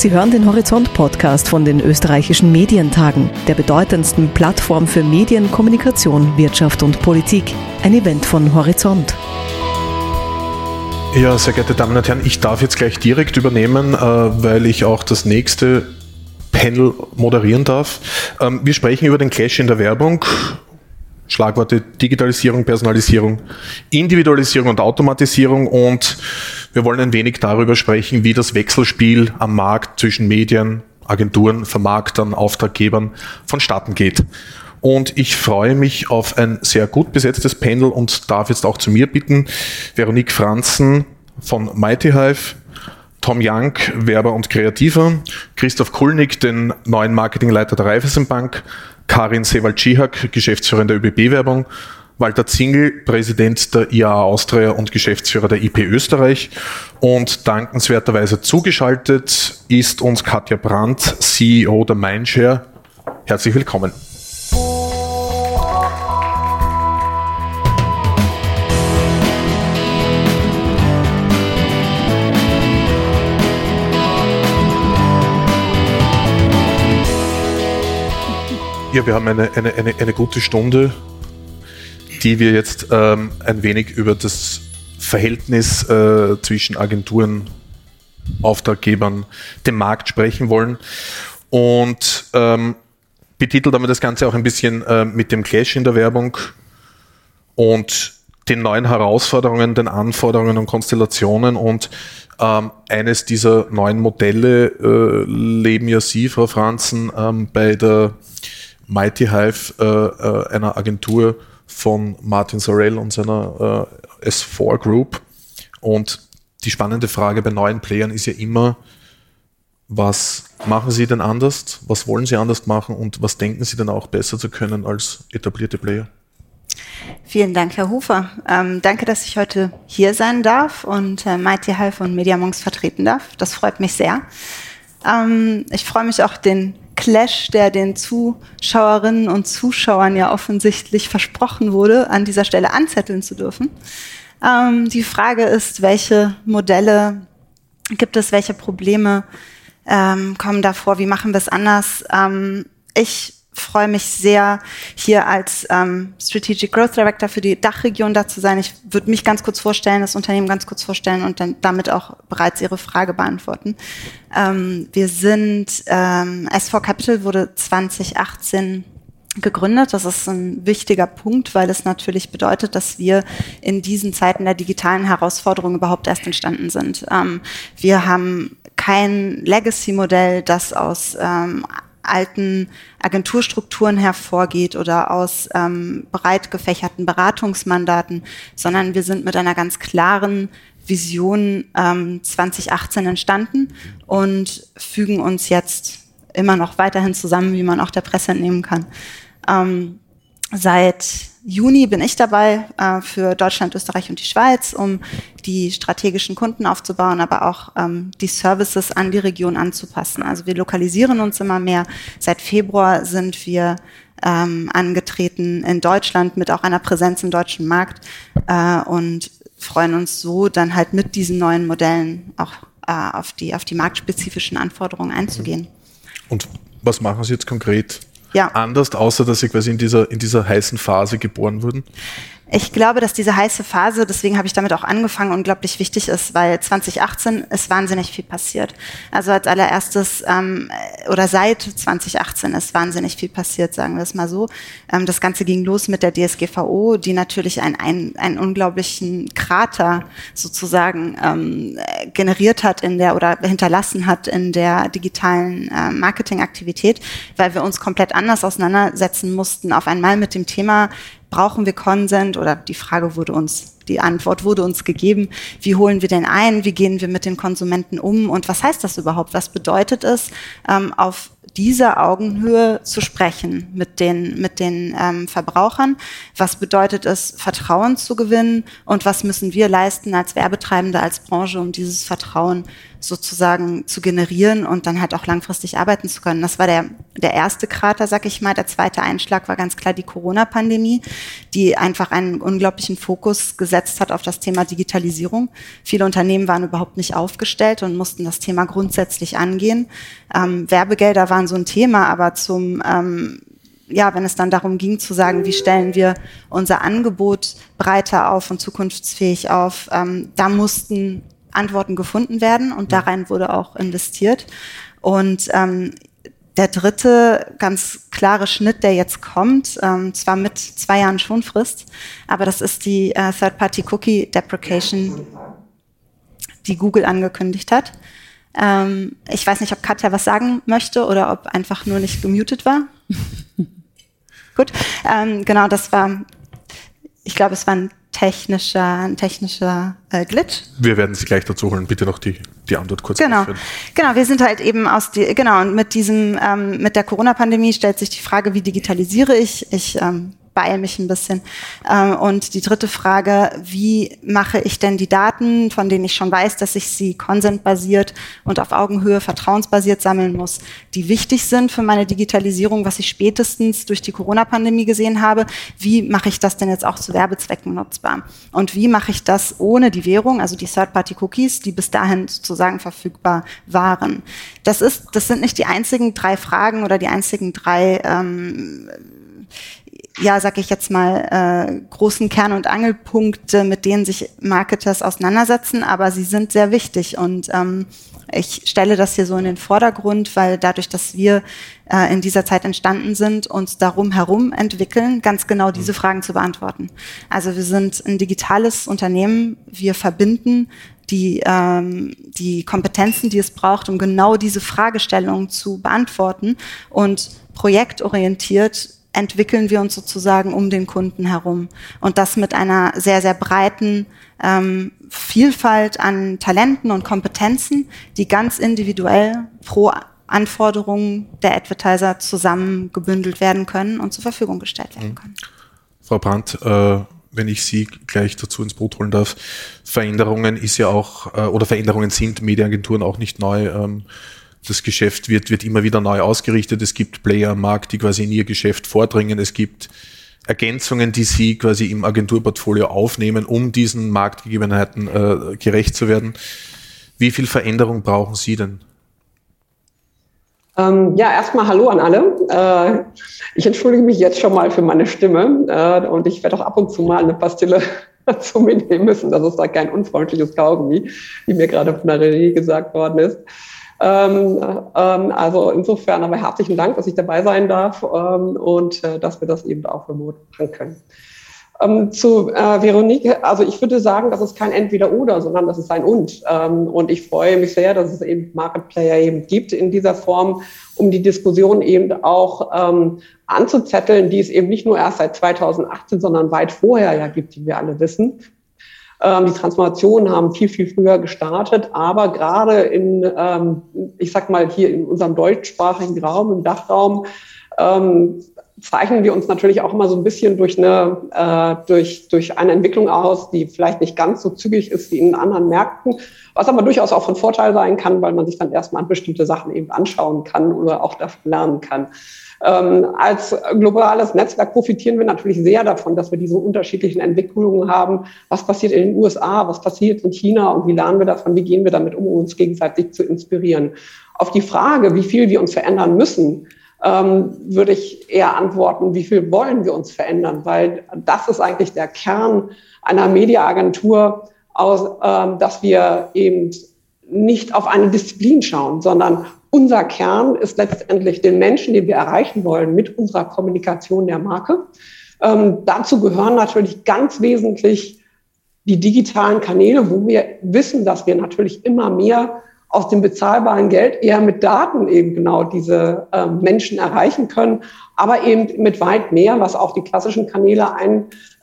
Sie hören den Horizont-Podcast von den österreichischen Medientagen, der bedeutendsten Plattform für Medien, Kommunikation, Wirtschaft und Politik. Ein Event von Horizont. Ja, sehr geehrte Damen und Herren, ich darf jetzt gleich direkt übernehmen, äh, weil ich auch das nächste Panel moderieren darf. Ähm, wir sprechen über den Clash in der Werbung. Schlagworte Digitalisierung, Personalisierung, Individualisierung und Automatisierung und wir wollen ein wenig darüber sprechen, wie das Wechselspiel am Markt zwischen Medien, Agenturen, Vermarktern, Auftraggebern vonstatten geht. Und ich freue mich auf ein sehr gut besetztes Panel und darf jetzt auch zu mir bitten, Veronique Franzen von Mighty Hive, Tom Young, Werber und Kreativer, Christoph Kulnig, den neuen Marketingleiter der Raiffeisenbank, Karin Sewald-Schihak, Geschäftsführerin der ÖBB-Werbung, Walter Zingel, Präsident der IAA Austria und Geschäftsführer der IP Österreich. Und dankenswerterweise zugeschaltet ist uns Katja Brandt, CEO der Mindshare. Herzlich willkommen. Ja, wir haben eine, eine, eine, eine gute Stunde, die wir jetzt ähm, ein wenig über das Verhältnis äh, zwischen Agenturen, Auftraggebern, dem Markt sprechen wollen. Und ähm, betitelt haben wir das Ganze auch ein bisschen äh, mit dem Clash in der Werbung und den neuen Herausforderungen, den Anforderungen und Konstellationen. Und ähm, eines dieser neuen Modelle äh, leben ja Sie, Frau Franzen, ähm, bei der Mighty Hive, äh, äh, einer Agentur von Martin Sorrell und seiner äh, S4 Group. Und die spannende Frage bei neuen Playern ist ja immer, was machen Sie denn anders? Was wollen Sie anders machen? Und was denken Sie denn auch besser zu können als etablierte Player? Vielen Dank, Herr Hofer. Ähm, danke, dass ich heute hier sein darf und äh, Mighty Hive und Mediamonks vertreten darf. Das freut mich sehr. Ähm, ich freue mich auch, den Clash, der den Zuschauerinnen und Zuschauern ja offensichtlich versprochen wurde, an dieser Stelle anzetteln zu dürfen. Ähm, die Frage ist, welche Modelle gibt es, welche Probleme ähm, kommen da vor, wie machen wir es anders? Ähm, ich freue mich sehr, hier als ähm, Strategic Growth Director für die Dachregion da zu sein. Ich würde mich ganz kurz vorstellen, das Unternehmen ganz kurz vorstellen und dann damit auch bereits Ihre Frage beantworten. Ähm, wir sind, ähm, S4 Capital wurde 2018 gegründet. Das ist ein wichtiger Punkt, weil es natürlich bedeutet, dass wir in diesen Zeiten der digitalen Herausforderung überhaupt erst entstanden sind. Ähm, wir haben kein Legacy-Modell, das aus ähm, alten Agenturstrukturen hervorgeht oder aus ähm, breit gefächerten Beratungsmandaten, sondern wir sind mit einer ganz klaren Vision ähm, 2018 entstanden und fügen uns jetzt immer noch weiterhin zusammen, wie man auch der Presse entnehmen kann. Ähm, seit Juni bin ich dabei äh, für Deutschland, Österreich und die Schweiz, um die strategischen Kunden aufzubauen, aber auch ähm, die Services an die Region anzupassen. Also wir lokalisieren uns immer mehr. Seit Februar sind wir ähm, angetreten in Deutschland mit auch einer Präsenz im deutschen Markt äh, und freuen uns so dann halt mit diesen neuen Modellen auch äh, auf, die, auf die marktspezifischen Anforderungen einzugehen. Und was machen Sie jetzt konkret ja. anders, außer dass Sie quasi in dieser, in dieser heißen Phase geboren wurden? Ich glaube, dass diese heiße Phase, deswegen habe ich damit auch angefangen, unglaublich wichtig ist, weil 2018 ist wahnsinnig viel passiert. Also als allererstes ähm, oder seit 2018 ist wahnsinnig viel passiert, sagen wir es mal so. Ähm, das Ganze ging los mit der DSGVO, die natürlich einen, einen, einen unglaublichen Krater sozusagen ähm, generiert hat in der oder hinterlassen hat in der digitalen äh, Marketingaktivität, weil wir uns komplett anders auseinandersetzen mussten auf einmal mit dem Thema, brauchen wir Consent? Oder die Frage wurde uns, die Antwort wurde uns gegeben, wie holen wir den ein, wie gehen wir mit den Konsumenten um? Und was heißt das überhaupt, was bedeutet es, ähm, auf dieser Augenhöhe zu sprechen mit den, mit den ähm, Verbrauchern. Was bedeutet es, Vertrauen zu gewinnen? Und was müssen wir leisten als Werbetreibende, als Branche, um dieses Vertrauen sozusagen zu generieren und dann halt auch langfristig arbeiten zu können. Das war der, der erste Krater, sag ich mal. Der zweite Einschlag war ganz klar die Corona-Pandemie, die einfach einen unglaublichen Fokus gesetzt hat auf das Thema Digitalisierung. Viele Unternehmen waren überhaupt nicht aufgestellt und mussten das Thema grundsätzlich angehen. Ähm, Werbegelder waren so ein Thema, aber zum ähm, ja, wenn es dann darum ging zu sagen, wie stellen wir unser Angebot breiter auf und zukunftsfähig auf, ähm, da mussten Antworten gefunden werden und da rein wurde auch investiert. Und ähm, der dritte ganz klare Schnitt, der jetzt kommt, ähm, zwar mit zwei Jahren Schonfrist, aber das ist die äh, Third-Party-Cookie Deprecation, die Google angekündigt hat. Ähm, ich weiß nicht, ob Katja was sagen möchte oder ob einfach nur nicht gemutet war. Gut, ähm, genau, das war, ich glaube, es war ein technischer, ein technischer äh, Glitch. Wir werden Sie gleich dazu holen. Bitte noch die, die Antwort kurz Genau, genau. Wir sind halt eben aus die, genau und mit diesem, ähm, mit der Corona-Pandemie stellt sich die Frage, wie digitalisiere ich? Ich ähm, beeile mich ein bisschen. Ähm, und die dritte Frage, wie mache ich denn die Daten, von denen ich schon weiß, dass ich sie konsentbasiert und auf Augenhöhe vertrauensbasiert sammeln muss, die wichtig sind für meine Digitalisierung, was ich spätestens durch die Corona-Pandemie gesehen habe. Wie mache ich das denn jetzt auch zu Werbezwecken nutzbar? Und wie mache ich das ohne die Währung, also die Third-Party-Cookies, die bis dahin sozusagen verfügbar waren? Das ist, das sind nicht die einzigen drei Fragen oder die einzigen drei ähm, ja, sag ich jetzt mal, äh, großen Kern- und Angelpunkte, mit denen sich Marketers auseinandersetzen, aber sie sind sehr wichtig. Und ähm, ich stelle das hier so in den Vordergrund, weil dadurch, dass wir äh, in dieser Zeit entstanden sind, uns darum herum entwickeln, ganz genau diese Fragen zu beantworten. Also wir sind ein digitales Unternehmen, wir verbinden die, ähm, die Kompetenzen, die es braucht, um genau diese Fragestellungen zu beantworten und projektorientiert entwickeln wir uns sozusagen um den Kunden herum. Und das mit einer sehr, sehr breiten ähm, Vielfalt an Talenten und Kompetenzen, die ganz individuell pro Anforderungen der Advertiser zusammengebündelt werden können und zur Verfügung gestellt werden mhm. können. Frau Brandt, äh, wenn ich Sie gleich dazu ins Boot holen darf, Veränderungen ist ja auch, äh, oder Veränderungen sind Medienagenturen auch nicht neu. Ähm, das Geschäft wird, wird immer wieder neu ausgerichtet. Es gibt Player am Markt, die quasi in ihr Geschäft vordringen. Es gibt Ergänzungen, die sie quasi im Agenturportfolio aufnehmen, um diesen Marktgegebenheiten äh, gerecht zu werden. Wie viel Veränderung brauchen Sie denn? Ähm, ja, erstmal Hallo an alle. Äh, ich entschuldige mich jetzt schon mal für meine Stimme äh, und ich werde auch ab und zu mal eine Pastille zu mir nehmen müssen. Das ist da kein unfreundliches Kaugummi, wie mir gerade von der Regie gesagt worden ist. Ähm, ähm, also insofern aber herzlichen Dank, dass ich dabei sein darf ähm, und äh, dass wir das eben auch remote machen können. Ähm, zu äh, Veronique, also ich würde sagen, das ist kein Entweder-Oder, sondern das ist ein Und. Ähm, und ich freue mich sehr, dass es eben Market Player eben gibt in dieser Form, um die Diskussion eben auch ähm, anzuzetteln, die es eben nicht nur erst seit 2018, sondern weit vorher ja gibt, die wir alle wissen. Ähm, die Transformationen haben viel, viel früher gestartet, aber gerade in, ähm, ich sag mal, hier in unserem deutschsprachigen Raum, im Dachraum, ähm, zeichnen wir uns natürlich auch immer so ein bisschen durch eine, äh, durch, durch eine Entwicklung aus, die vielleicht nicht ganz so zügig ist wie in anderen Märkten, was aber durchaus auch von Vorteil sein kann, weil man sich dann erstmal bestimmte Sachen eben anschauen kann oder auch davon lernen kann. Ähm, als globales Netzwerk profitieren wir natürlich sehr davon, dass wir diese unterschiedlichen Entwicklungen haben. Was passiert in den USA, was passiert in China und wie lernen wir davon, wie gehen wir damit um, um uns gegenseitig zu inspirieren. Auf die Frage, wie viel wir uns verändern müssen, ähm, würde ich eher antworten, wie viel wollen wir uns verändern, weil das ist eigentlich der Kern einer Mediaagentur, aus, ähm, dass wir eben nicht auf eine Disziplin schauen, sondern unser Kern ist letztendlich den Menschen, den wir erreichen wollen mit unserer Kommunikation der Marke. Ähm, dazu gehören natürlich ganz wesentlich die digitalen Kanäle, wo wir wissen, dass wir natürlich immer mehr aus dem bezahlbaren Geld eher mit Daten eben genau diese äh, Menschen erreichen können, aber eben mit weit mehr, was auch die klassischen Kanäle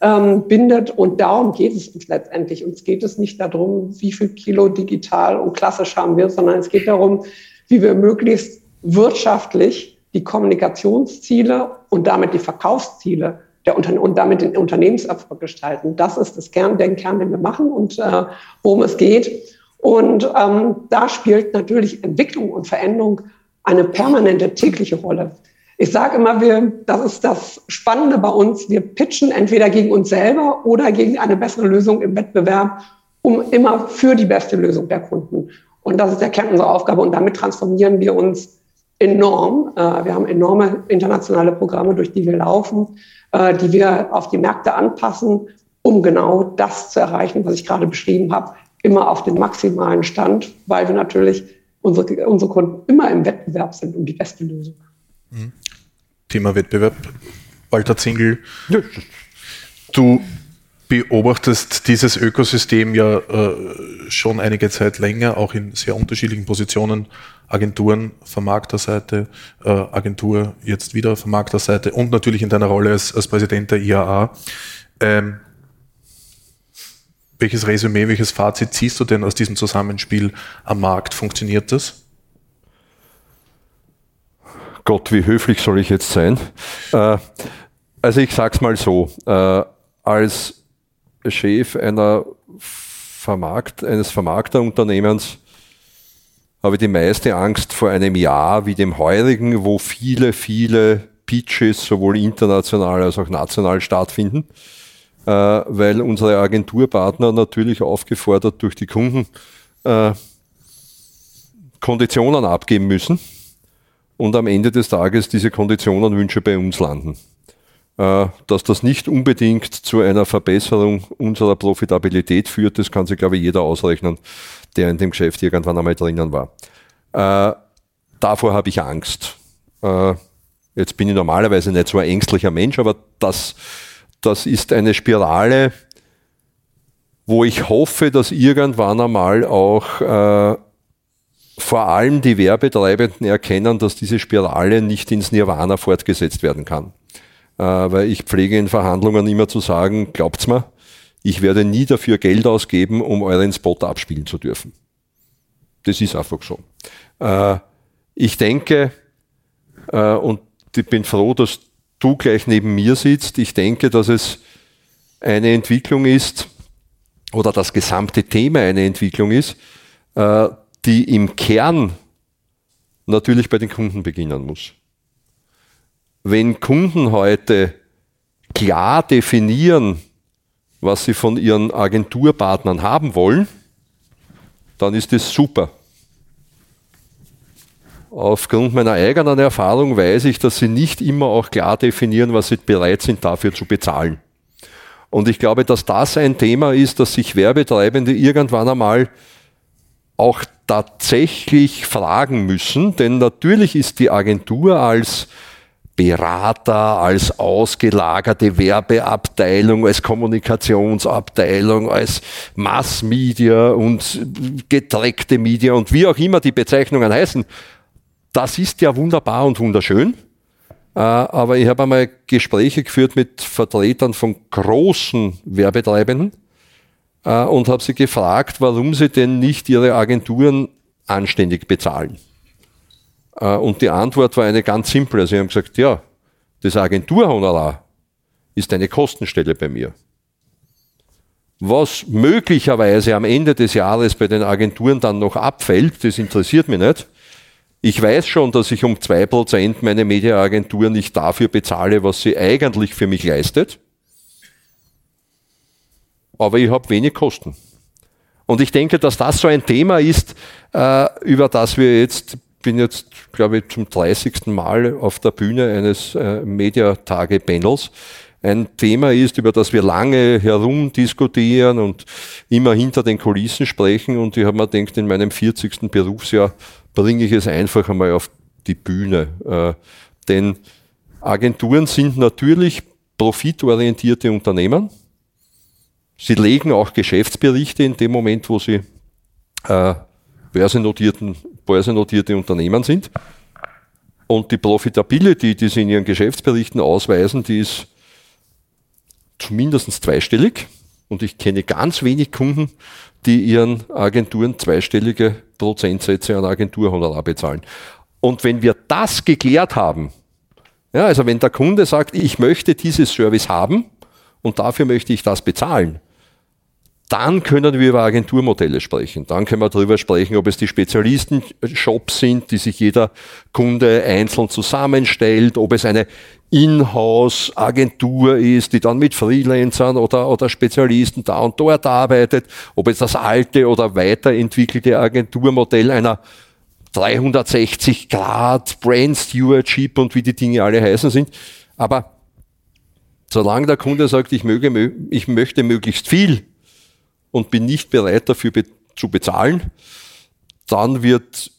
einbindet. und darum geht es uns letztendlich. Uns geht es nicht darum, wie viel Kilo digital und klassisch haben wir, sondern es geht darum, wie wir möglichst wirtschaftlich die Kommunikationsziele und damit die Verkaufsziele der und damit den Unternehmenserfolg gestalten. Das ist das Kern, der Kern, den wir machen und äh, worum es geht. Und ähm, da spielt natürlich Entwicklung und Veränderung eine permanente tägliche Rolle. Ich sage immer, wir, das ist das Spannende bei uns. Wir pitchen entweder gegen uns selber oder gegen eine bessere Lösung im Wettbewerb, um immer für die beste Lösung der Kunden. Und das ist der Kern unserer Aufgabe. Und damit transformieren wir uns enorm. Äh, wir haben enorme internationale Programme, durch die wir laufen, äh, die wir auf die Märkte anpassen, um genau das zu erreichen, was ich gerade beschrieben habe, immer auf den maximalen Stand, weil wir natürlich unsere, unsere Kunden immer im Wettbewerb sind um die beste Lösung. Mhm. Thema Wettbewerb. Walter Zingel, du beobachtest dieses Ökosystem ja äh, schon einige Zeit länger, auch in sehr unterschiedlichen Positionen. Agenturen, Vermarkterseite, äh, Agentur jetzt wieder Vermarkterseite und natürlich in deiner Rolle als, als Präsident der IAA. Ähm, welches Resümee, welches Fazit ziehst du denn aus diesem Zusammenspiel am Markt? Funktioniert das? Gott, wie höflich soll ich jetzt sein? Äh, also ich sag's mal so, äh, als Chef einer Vermarkt, eines Vermarkterunternehmens habe ich die meiste Angst vor einem Jahr wie dem heurigen, wo viele, viele Pitches sowohl international als auch national stattfinden, weil unsere Agenturpartner natürlich aufgefordert durch die Kunden äh, Konditionen abgeben müssen und am Ende des Tages diese Konditionen Wünsche bei uns landen. Äh, dass das nicht unbedingt zu einer Verbesserung unserer Profitabilität führt, das kann sich, glaube ich, jeder ausrechnen, der in dem Geschäft irgendwann einmal drinnen war. Äh, davor habe ich Angst. Äh, jetzt bin ich normalerweise nicht so ein ängstlicher Mensch, aber das, das ist eine Spirale, wo ich hoffe, dass irgendwann einmal auch äh, vor allem die Werbetreibenden erkennen, dass diese Spirale nicht ins Nirvana fortgesetzt werden kann. Äh, weil ich pflege in Verhandlungen immer zu sagen, glaubt's mir, ich werde nie dafür Geld ausgeben, um euren Spot abspielen zu dürfen. Das ist einfach so. Äh, ich denke, äh, und ich bin froh, dass du gleich neben mir sitzt, ich denke, dass es eine Entwicklung ist, oder das gesamte Thema eine Entwicklung ist, die im Kern natürlich bei den Kunden beginnen muss wenn Kunden heute klar definieren, was sie von ihren Agenturpartnern haben wollen, dann ist das super. Aufgrund meiner eigenen Erfahrung weiß ich, dass sie nicht immer auch klar definieren, was sie bereit sind dafür zu bezahlen. Und ich glaube, dass das ein Thema ist, dass sich Werbetreibende irgendwann einmal auch tatsächlich fragen müssen, denn natürlich ist die Agentur als Berater, als ausgelagerte Werbeabteilung, als Kommunikationsabteilung, als Massmedia und getreckte Media und wie auch immer die Bezeichnungen heißen. Das ist ja wunderbar und wunderschön. Äh, aber ich habe einmal Gespräche geführt mit Vertretern von großen Werbetreibenden äh, und habe sie gefragt, warum sie denn nicht ihre Agenturen anständig bezahlen. Äh, und die Antwort war eine ganz simple. Sie haben gesagt, ja, das Agenturhonorar ist eine Kostenstelle bei mir. Was möglicherweise am Ende des Jahres bei den Agenturen dann noch abfällt, das interessiert mich nicht. Ich weiß schon, dass ich um zwei Prozent meine Mediaagentur nicht dafür bezahle, was sie eigentlich für mich leistet. Aber ich habe wenig Kosten. Und ich denke, dass das so ein Thema ist, äh, über das wir jetzt bin jetzt, glaube ich, zum 30. Mal auf der Bühne eines äh, Mediatage-Panels. Ein Thema ist, über das wir lange herumdiskutieren und immer hinter den Kulissen sprechen. Und ich habe mir gedacht, in meinem 40. Berufsjahr bringe ich es einfach einmal auf die Bühne. Äh, denn Agenturen sind natürlich profitorientierte Unternehmen. Sie legen auch Geschäftsberichte in dem Moment, wo sie äh, börsennotierten börsennotierte Unternehmen sind. Und die Profitability, die sie in ihren Geschäftsberichten ausweisen, die ist zumindest zweistellig. Und ich kenne ganz wenig Kunden, die ihren Agenturen zweistellige Prozentsätze an Agenturhonorar bezahlen. Und wenn wir das geklärt haben, ja, also wenn der Kunde sagt, ich möchte dieses Service haben und dafür möchte ich das bezahlen, dann können wir über Agenturmodelle sprechen. Dann können wir darüber sprechen, ob es die Spezialisten-Shops sind, die sich jeder Kunde einzeln zusammenstellt, ob es eine Inhouse-Agentur ist, die dann mit Freelancern oder, oder Spezialisten da und dort arbeitet, ob es das alte oder weiterentwickelte Agenturmodell einer 360 Grad Brand Stewardship und wie die Dinge alle heißen sind. Aber solange der Kunde sagt, ich, möge, ich möchte möglichst viel und bin nicht bereit dafür be zu bezahlen, dann wird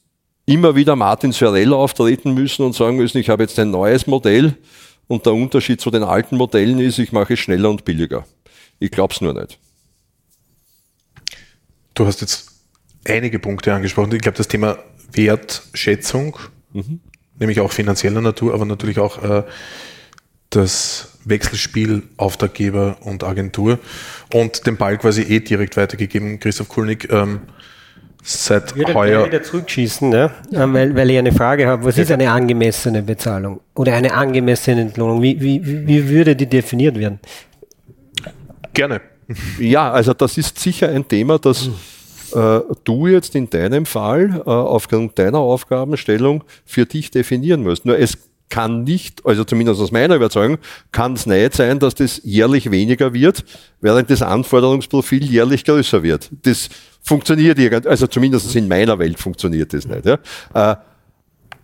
immer wieder Martin Sorell auftreten müssen und sagen müssen, ich habe jetzt ein neues Modell und der Unterschied zu den alten Modellen ist, ich mache es schneller und billiger. Ich glaube es nur nicht. Du hast jetzt einige Punkte angesprochen. Ich glaube, das Thema Wertschätzung, mhm. nämlich auch finanzieller Natur, aber natürlich auch äh, das Wechselspiel Auftraggeber und Agentur und den Ball quasi eh direkt weitergegeben. Christoph Kulnig, ähm, seit ich würde heuer. wieder zurückschießen, ne? weil, weil ich eine Frage habe, was ist eine angemessene Bezahlung oder eine angemessene Entlohnung? Wie, wie, wie würde die definiert werden? Gerne. Ja, also das ist sicher ein Thema, das äh, du jetzt in deinem Fall äh, aufgrund deiner Aufgabenstellung für dich definieren musst. Nur es kann nicht, also zumindest aus meiner Überzeugung, kann es nicht sein, dass das jährlich weniger wird, während das Anforderungsprofil jährlich größer wird. Das funktioniert irgendwie, also zumindest in meiner Welt funktioniert das nicht. Ja. Äh,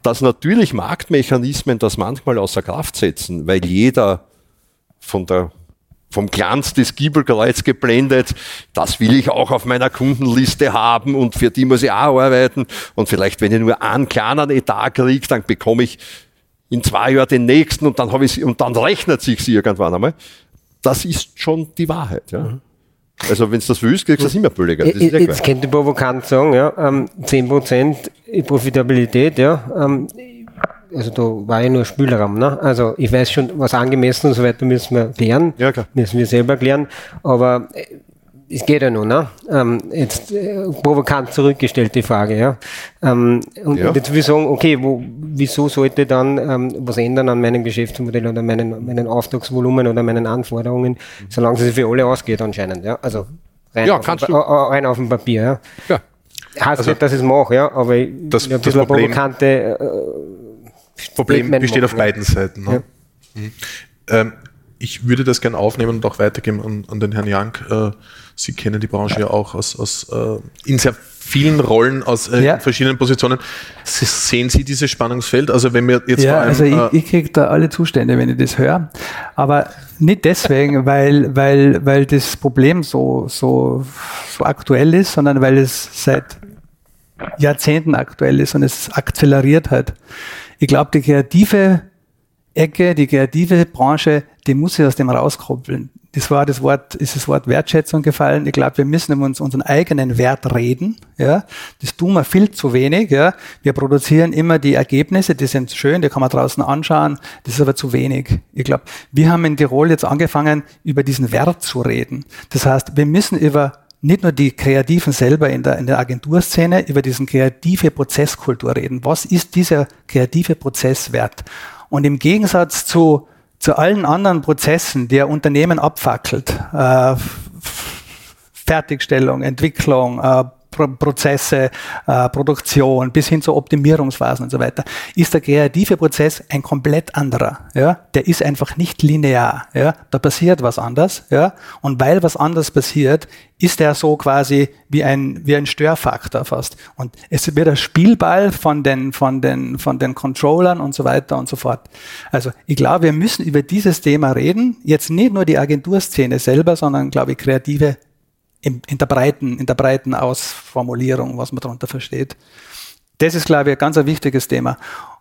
dass natürlich Marktmechanismen das manchmal außer Kraft setzen, weil jeder von der vom Glanz des Giebelkreuz geblendet. Das will ich auch auf meiner Kundenliste haben und für die muss ich auch arbeiten. Und vielleicht, wenn ich nur einen kleinen Etat kriege, dann bekomme ich in zwei Jahren den nächsten und dann habe ich und dann rechnet sich sie irgendwann einmal. Das ist schon die Wahrheit. Ja. Mhm. Also wenn du das willst, kriegst du das immer billiger. Das ja Jetzt könnte ich provokant sagen, ja, ähm, 10% Profitabilität, ja, ähm, also da war ja nur Spielraum, ne? Also ich weiß schon, was angemessen und so weiter müssen wir klären, ja, klar. müssen wir selber klären, aber äh, es geht ja nur, ne? Ähm, jetzt äh, provokant zurückgestellt die Frage, ja. Ähm, und ja. jetzt will ich sagen, okay, wo, wieso sollte dann ähm, was ändern an meinem Geschäftsmodell oder meinen, meinen Auftragsvolumen oder meinen Anforderungen, solange es für alle ausgeht anscheinend, ja. Also rein, ja, auf, kannst dem, du. rein auf dem Papier, ja. ja. Heißt also, nicht, dass ich es mache, ja, aber das, ein bisschen Problem, provokante äh, Problem besteht auf beiden Seiten. Ne? Ja. Mhm. Ich würde das gerne aufnehmen und auch weitergeben an, an den Herrn Jank. Äh, Sie kennen die Branche ja auch aus, aus äh, in sehr vielen Rollen aus äh, ja. verschiedenen Positionen. Sehen Sie dieses Spannungsfeld? Also wenn wir jetzt ja, allem, also ich, ich kriege da alle Zustände, wenn ich das höre, aber nicht deswegen, weil, weil, weil das Problem so, so, so aktuell ist, sondern weil es seit Jahrzehnten aktuell ist und es akzeleriert hat. Ich glaube, die kreative Ecke, die kreative Branche, die muss sich aus dem rauskoppeln das war das Wort, ist das Wort Wertschätzung gefallen. Ich glaube, wir müssen uns unseren eigenen Wert reden. Ja, das tun wir viel zu wenig. Ja, wir produzieren immer die Ergebnisse, die sind schön, die kann man draußen anschauen. Das ist aber zu wenig. Ich glaube, wir haben in Tirol jetzt angefangen, über diesen Wert zu reden. Das heißt, wir müssen über nicht nur die Kreativen selber in der, in der Agenturszene, über diesen kreative Prozesskultur reden. Was ist dieser kreative Prozess wert? Und im Gegensatz zu zu allen anderen Prozessen, die ein Unternehmen abfackelt, äh, Fertigstellung, Entwicklung, äh, Prozesse, äh, Produktion bis hin zur Optimierungsphasen und so weiter, ist der kreative Prozess ein komplett anderer. Ja? Der ist einfach nicht linear. Ja? Da passiert was anders. Ja? Und weil was anders passiert, ist er so quasi wie ein, wie ein Störfaktor fast. Und es wird ein Spielball von den, von den, von den Controllern und so weiter und so fort. Also ich glaube, wir müssen über dieses Thema reden. Jetzt nicht nur die Agenturszene selber, sondern glaube ich kreative in, in, der breiten, in der breiten Ausformulierung, was man darunter versteht. Das ist, glaube ich, ein ganz ein wichtiges Thema.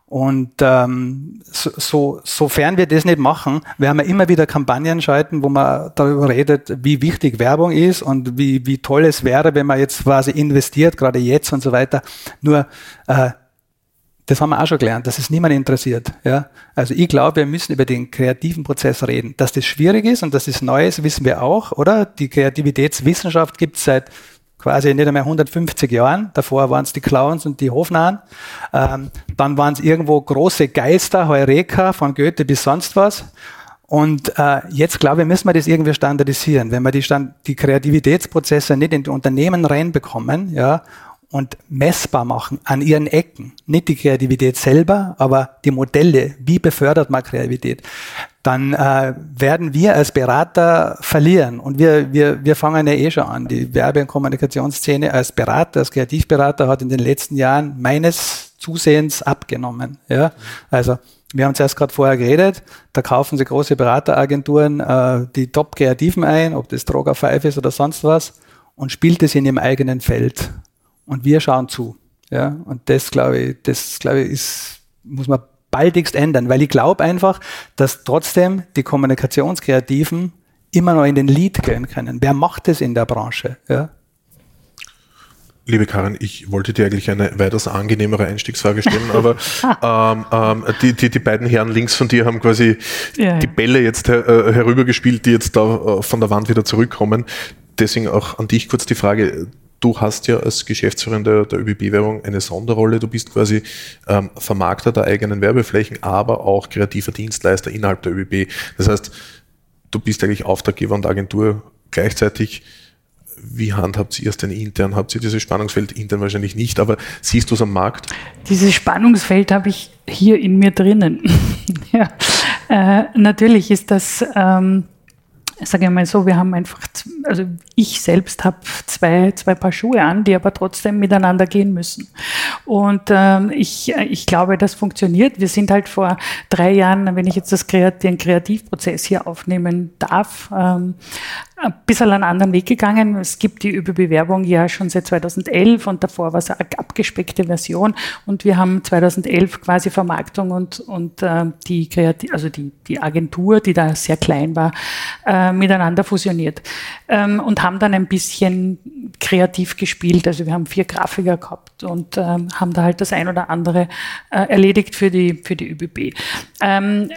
Und ähm, so, so, sofern wir das nicht machen, werden wir immer wieder Kampagnen schalten, wo man darüber redet, wie wichtig Werbung ist und wie, wie toll es wäre, wenn man jetzt quasi investiert, gerade jetzt und so weiter. Nur äh, das haben wir auch schon gelernt, dass es niemand interessiert. Ja? Also ich glaube, wir müssen über den kreativen Prozess reden. Dass das schwierig ist und dass das neu ist, wissen wir auch, oder? Die Kreativitätswissenschaft gibt es seit quasi nicht einmal 150 Jahren. Davor waren es die Clowns und die Hofnahen. Ähm, dann waren es irgendwo große Geister, Heureka, von Goethe bis sonst was. Und äh, jetzt glaube ich, müssen wir das irgendwie standardisieren. Wenn wir die, Stand die Kreativitätsprozesse nicht in die Unternehmen reinbekommen, ja, und messbar machen an ihren Ecken, nicht die Kreativität selber, aber die Modelle, wie befördert man Kreativität, dann äh, werden wir als Berater verlieren. Und wir, wir, wir fangen ja eh schon an. Die Werbe- und Kommunikationsszene als Berater, als Kreativberater hat in den letzten Jahren meines Zusehens abgenommen. Ja? Also wir haben zuerst gerade vorher geredet, da kaufen sie große Berateragenturen äh, die Top-Kreativen ein, ob das Droger 5 ist oder sonst was, und spielt es in ihrem eigenen Feld und wir schauen zu. Ja, und das glaube ich, das glaube ich, ist, muss man baldigst ändern, weil ich glaube einfach, dass trotzdem die Kommunikationskreativen immer noch in den Lead gehen können. Wer macht das in der Branche? Ja? Liebe Karin, ich wollte dir eigentlich eine weitaus angenehmere Einstiegsfrage stellen, aber ähm, ähm, die, die, die beiden Herren links von dir haben quasi ja, die Bälle jetzt her, äh, herübergespielt, die jetzt da äh, von der Wand wieder zurückkommen. Deswegen auch an dich kurz die Frage du hast ja als Geschäftsführer der, der ÖBB-Werbung eine Sonderrolle. Du bist quasi ähm, Vermarkter der eigenen Werbeflächen, aber auch kreativer Dienstleister innerhalb der ÖBB. Das heißt, du bist eigentlich Auftraggeber und Agentur gleichzeitig. Wie handhabt ihr es denn intern? Habt ihr dieses Spannungsfeld intern wahrscheinlich nicht, aber siehst du es am Markt? Dieses Spannungsfeld habe ich hier in mir drinnen. ja. Äh, natürlich ist das ähm, sage ich mal so, wir haben einfach, also ich selbst habe zwei, zwei Paar Schuhe an, die aber trotzdem miteinander gehen müssen. Und ähm, ich, ich glaube, das funktioniert. Wir sind halt vor drei Jahren, wenn ich jetzt das Kreat den Kreativprozess hier aufnehmen darf, ähm, ein bisschen einen anderen Weg gegangen. Es gibt die ÖB-Bewerbung ja schon seit 2011 und davor war es eine abgespeckte Version und wir haben 2011 quasi Vermarktung und, und äh, die, Kreativ also die, die Agentur, die da sehr klein war, äh, miteinander fusioniert ähm, und haben dann ein bisschen kreativ gespielt. Also wir haben vier Grafiker gehabt und ähm, haben da halt das ein oder andere äh, erledigt für die, für die ÖBB. Ähm,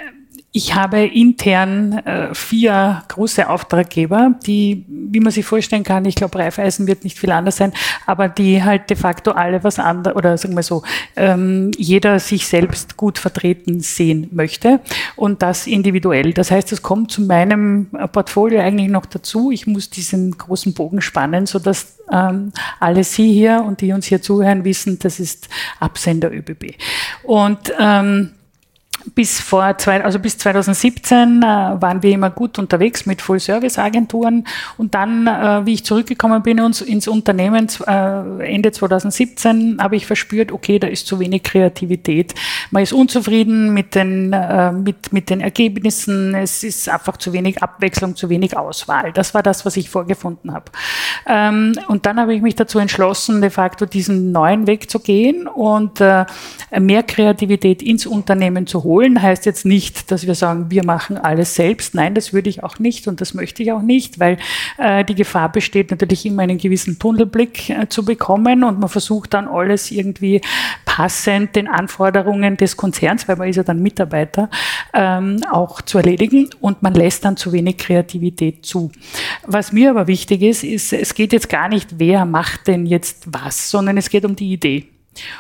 ich habe intern äh, vier große Auftraggeber, die, wie man sich vorstellen kann, ich glaube, Reifeisen wird nicht viel anders sein, aber die halt de facto alle was anderes, oder sagen wir so, ähm, jeder sich selbst gut vertreten sehen möchte und das individuell. Das heißt, es kommt zu meinem Portfolio eigentlich noch dazu. Ich muss diesen großen Bogen spannen, sodass ähm, alle Sie hier und die uns hier zuhören wissen, das ist Absender ÖBB. Und ähm, bis vor zwei, also bis 2017 äh, waren wir immer gut unterwegs mit Full-Service-Agenturen und dann, äh, wie ich zurückgekommen bin uns, ins Unternehmen äh, Ende 2017, habe ich verspürt, okay, da ist zu wenig Kreativität. Man ist unzufrieden mit den, äh, mit, mit den Ergebnissen, es ist einfach zu wenig Abwechslung, zu wenig Auswahl. Das war das, was ich vorgefunden habe. Ähm, und dann habe ich mich dazu entschlossen, de facto diesen neuen Weg zu gehen und äh, mehr Kreativität ins Unternehmen zu holen holen heißt jetzt nicht, dass wir sagen, wir machen alles selbst. Nein, das würde ich auch nicht und das möchte ich auch nicht, weil äh, die Gefahr besteht natürlich immer einen gewissen Tunnelblick äh, zu bekommen und man versucht dann alles irgendwie passend den Anforderungen des Konzerns, weil man ist ja dann Mitarbeiter, ähm, auch zu erledigen und man lässt dann zu wenig Kreativität zu. Was mir aber wichtig ist, ist, es geht jetzt gar nicht, wer macht denn jetzt was, sondern es geht um die Idee.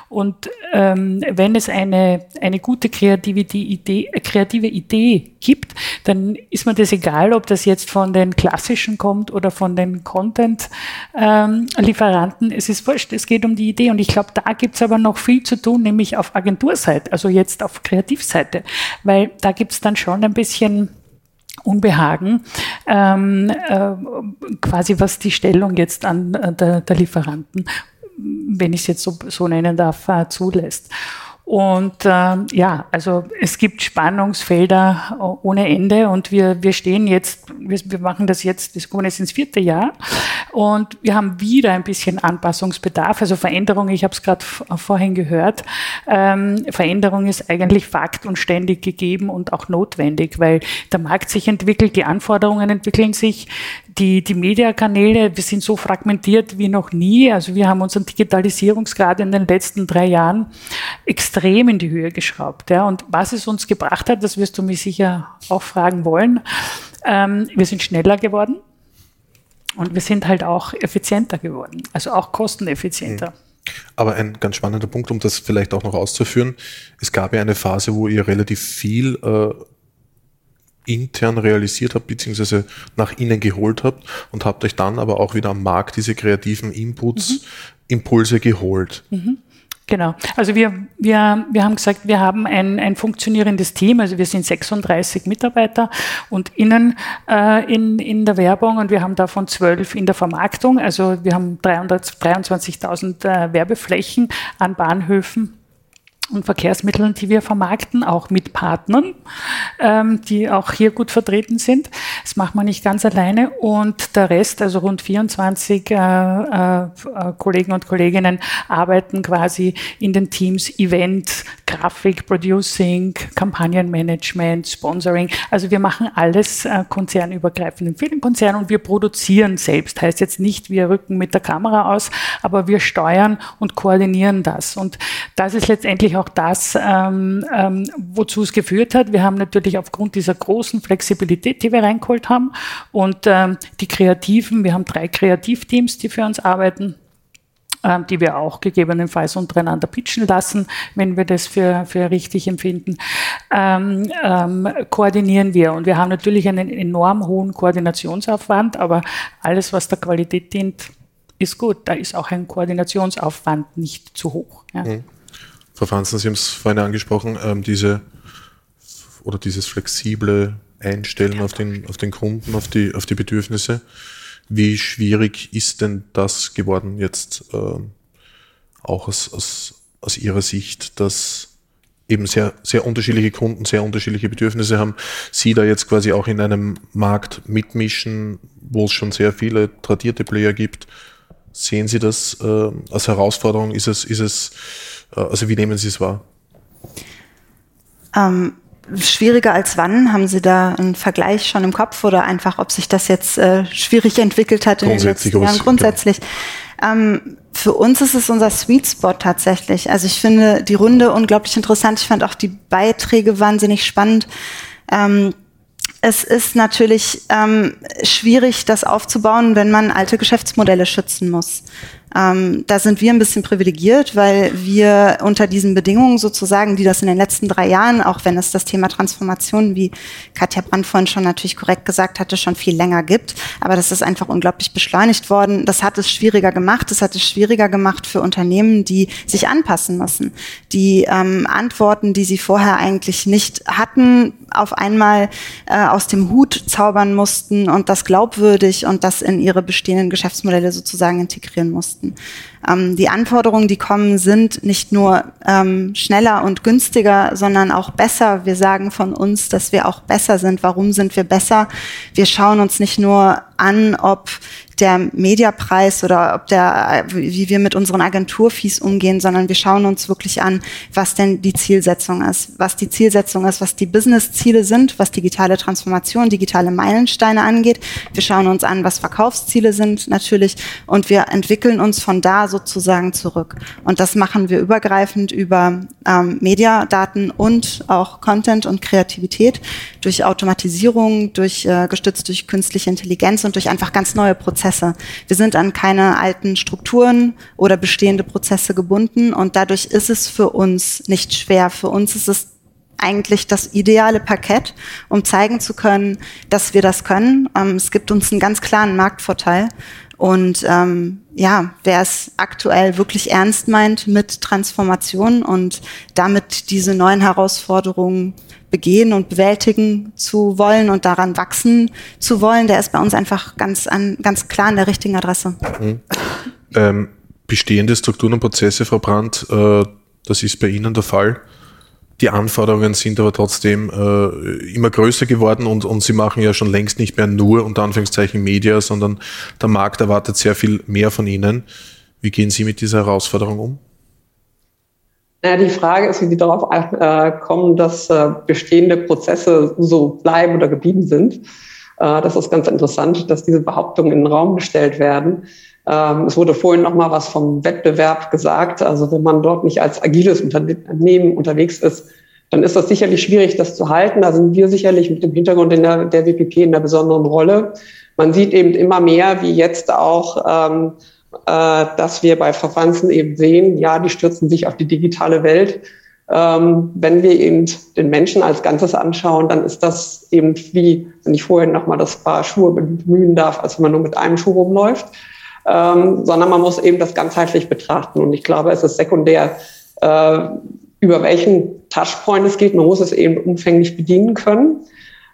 Und ähm, wenn es eine, eine gute kreative Idee, kreative Idee gibt, dann ist mir das egal, ob das jetzt von den klassischen kommt oder von den Content-Lieferanten. Ähm, es ist wurscht, es geht um die Idee. Und ich glaube, da gibt es aber noch viel zu tun, nämlich auf Agenturseite, also jetzt auf Kreativseite, weil da gibt es dann schon ein bisschen Unbehagen, ähm, äh, quasi was die Stellung jetzt an äh, der, der Lieferanten wenn ich es jetzt so, so nennen darf, äh, zulässt. Und äh, ja, also es gibt Spannungsfelder äh, ohne Ende. Und wir, wir stehen jetzt, wir, wir machen das jetzt, das kommen jetzt ins vierte Jahr. Und wir haben wieder ein bisschen Anpassungsbedarf, also Veränderung, ich habe es gerade vorhin gehört, ähm, Veränderung ist eigentlich Fakt und ständig gegeben und auch notwendig, weil der Markt sich entwickelt, die Anforderungen entwickeln sich, die, die Mediakanäle, wir sind so fragmentiert wie noch nie. Also wir haben unseren Digitalisierungsgrad in den letzten drei Jahren extrem in die Höhe geschraubt. Ja. Und was es uns gebracht hat, das wirst du mich sicher auch fragen wollen. Ähm, wir sind schneller geworden und wir sind halt auch effizienter geworden, also auch kosteneffizienter. Mhm. Aber ein ganz spannender Punkt, um das vielleicht auch noch auszuführen. Es gab ja eine Phase, wo ihr relativ viel äh, intern realisiert habt, beziehungsweise nach innen geholt habt und habt euch dann aber auch wieder am Markt diese kreativen Inputs, mhm. Impulse geholt. Mhm. Genau. Also wir, wir, wir haben gesagt, wir haben ein, ein funktionierendes Team. Also wir sind 36 Mitarbeiter und innen äh, in, in der Werbung und wir haben davon zwölf in der Vermarktung. Also wir haben 323.000 äh, Werbeflächen an Bahnhöfen und Verkehrsmitteln, die wir vermarkten, auch mit Partnern, ähm, die auch hier gut vertreten sind. Das macht man nicht ganz alleine. Und der Rest, also rund 24 äh, äh, Kollegen und Kolleginnen, arbeiten quasi in den Teams Event, Grafik, Producing, Kampagnenmanagement, Sponsoring. Also wir machen alles äh, konzernübergreifend in vielen Konzernen und wir produzieren selbst. Heißt jetzt nicht, wir rücken mit der Kamera aus, aber wir steuern und koordinieren das. Und das ist letztendlich auch das, ähm, ähm, wozu es geführt hat. Wir haben natürlich aufgrund dieser großen Flexibilität, die wir reingeholt haben und ähm, die Kreativen, wir haben drei Kreativteams, die für uns arbeiten ähm, die wir auch gegebenenfalls untereinander pitchen lassen, wenn wir das für, für richtig empfinden, ähm, ähm, koordinieren wir. Und wir haben natürlich einen enorm hohen Koordinationsaufwand, aber alles, was der Qualität dient, ist gut. Da ist auch ein Koordinationsaufwand nicht zu hoch. Ja. Mhm. Frau Franzen, Sie haben es vorhin angesprochen, ähm, diese oder dieses flexible Einstellen auf den, auf den Kunden, auf die, auf die Bedürfnisse. Wie schwierig ist denn das geworden jetzt ähm, auch aus, aus, aus Ihrer Sicht, dass eben sehr, sehr unterschiedliche Kunden sehr unterschiedliche Bedürfnisse haben. Sie da jetzt quasi auch in einem Markt mitmischen, wo es schon sehr viele tradierte Player gibt. Sehen Sie das äh, als Herausforderung? Ist es, ist es also wie nehmen Sie es wahr? Ähm, schwieriger als wann? Haben Sie da einen Vergleich schon im Kopf oder einfach, ob sich das jetzt äh, schwierig entwickelt hat in den letzten Jahren? Grundsätzlich. Genau. Ähm, für uns ist es unser Sweet Spot tatsächlich. Also ich finde die Runde unglaublich interessant. Ich fand auch die Beiträge wahnsinnig spannend. Ähm, es ist natürlich ähm, schwierig, das aufzubauen, wenn man alte Geschäftsmodelle schützen muss. Ähm, da sind wir ein bisschen privilegiert, weil wir unter diesen Bedingungen sozusagen, die das in den letzten drei Jahren, auch wenn es das Thema Transformation, wie Katja Brandt vorhin schon natürlich korrekt gesagt hatte, schon viel länger gibt. Aber das ist einfach unglaublich beschleunigt worden. Das hat es schwieriger gemacht. Das hat es schwieriger gemacht für Unternehmen, die sich anpassen müssen. Die ähm, Antworten, die sie vorher eigentlich nicht hatten, auf einmal äh, aus dem Hut zaubern mussten und das glaubwürdig und das in ihre bestehenden Geschäftsmodelle sozusagen integrieren mussten. Ähm, die Anforderungen, die kommen, sind nicht nur ähm, schneller und günstiger, sondern auch besser. Wir sagen von uns, dass wir auch besser sind. Warum sind wir besser? Wir schauen uns nicht nur an, ob der Mediapreis oder ob der, wie wir mit unseren Agenturfees umgehen, sondern wir schauen uns wirklich an, was denn die Zielsetzung ist, was die Zielsetzung ist, was die Business-Ziele sind, was digitale Transformation, digitale Meilensteine angeht. Wir schauen uns an, was Verkaufsziele sind natürlich und wir entwickeln uns von da sozusagen zurück. Und das machen wir übergreifend über ähm, Mediadaten und auch Content und Kreativität durch Automatisierung, durch äh, gestützt durch künstliche Intelligenz und durch einfach ganz neue Prozesse. Wir sind an keine alten Strukturen oder bestehende Prozesse gebunden und dadurch ist es für uns nicht schwer. Für uns ist es eigentlich das ideale Parkett, um zeigen zu können, dass wir das können. Ähm, es gibt uns einen ganz klaren Marktvorteil. Und ähm, ja, wer es aktuell wirklich ernst meint mit Transformation und damit diese neuen Herausforderungen begehen und bewältigen zu wollen und daran wachsen zu wollen, der ist bei uns einfach ganz, an, ganz klar an der richtigen Adresse. Mhm. Ähm, bestehende Strukturen und Prozesse, Frau Brandt, äh, das ist bei Ihnen der Fall. Die Anforderungen sind aber trotzdem äh, immer größer geworden und, und Sie machen ja schon längst nicht mehr nur unter Anführungszeichen Media, sondern der Markt erwartet sehr viel mehr von Ihnen. Wie gehen Sie mit dieser Herausforderung um? Ja, die Frage ist, wie Sie darauf äh, kommen, dass äh, bestehende Prozesse so bleiben oder geblieben sind. Äh, das ist ganz interessant, dass diese Behauptungen in den Raum gestellt werden. Ähm, es wurde vorhin noch mal was vom Wettbewerb gesagt. Also wenn man dort nicht als agiles Unternehmen unterwegs ist, dann ist das sicherlich schwierig, das zu halten. Da sind wir sicherlich mit dem Hintergrund in der, der WPP in einer besonderen Rolle. Man sieht eben immer mehr, wie jetzt auch ähm, äh, dass wir bei Verwanzen eben sehen, ja, die stürzen sich auf die digitale Welt. Ähm, wenn wir eben den Menschen als Ganzes anschauen, dann ist das eben wie, wenn ich vorhin nochmal das Paar Schuhe bemühen darf, als wenn man nur mit einem Schuh rumläuft, ähm, sondern man muss eben das ganzheitlich betrachten. Und ich glaube, es ist sekundär, äh, über welchen Touchpoint es geht. Man muss es eben umfänglich bedienen können.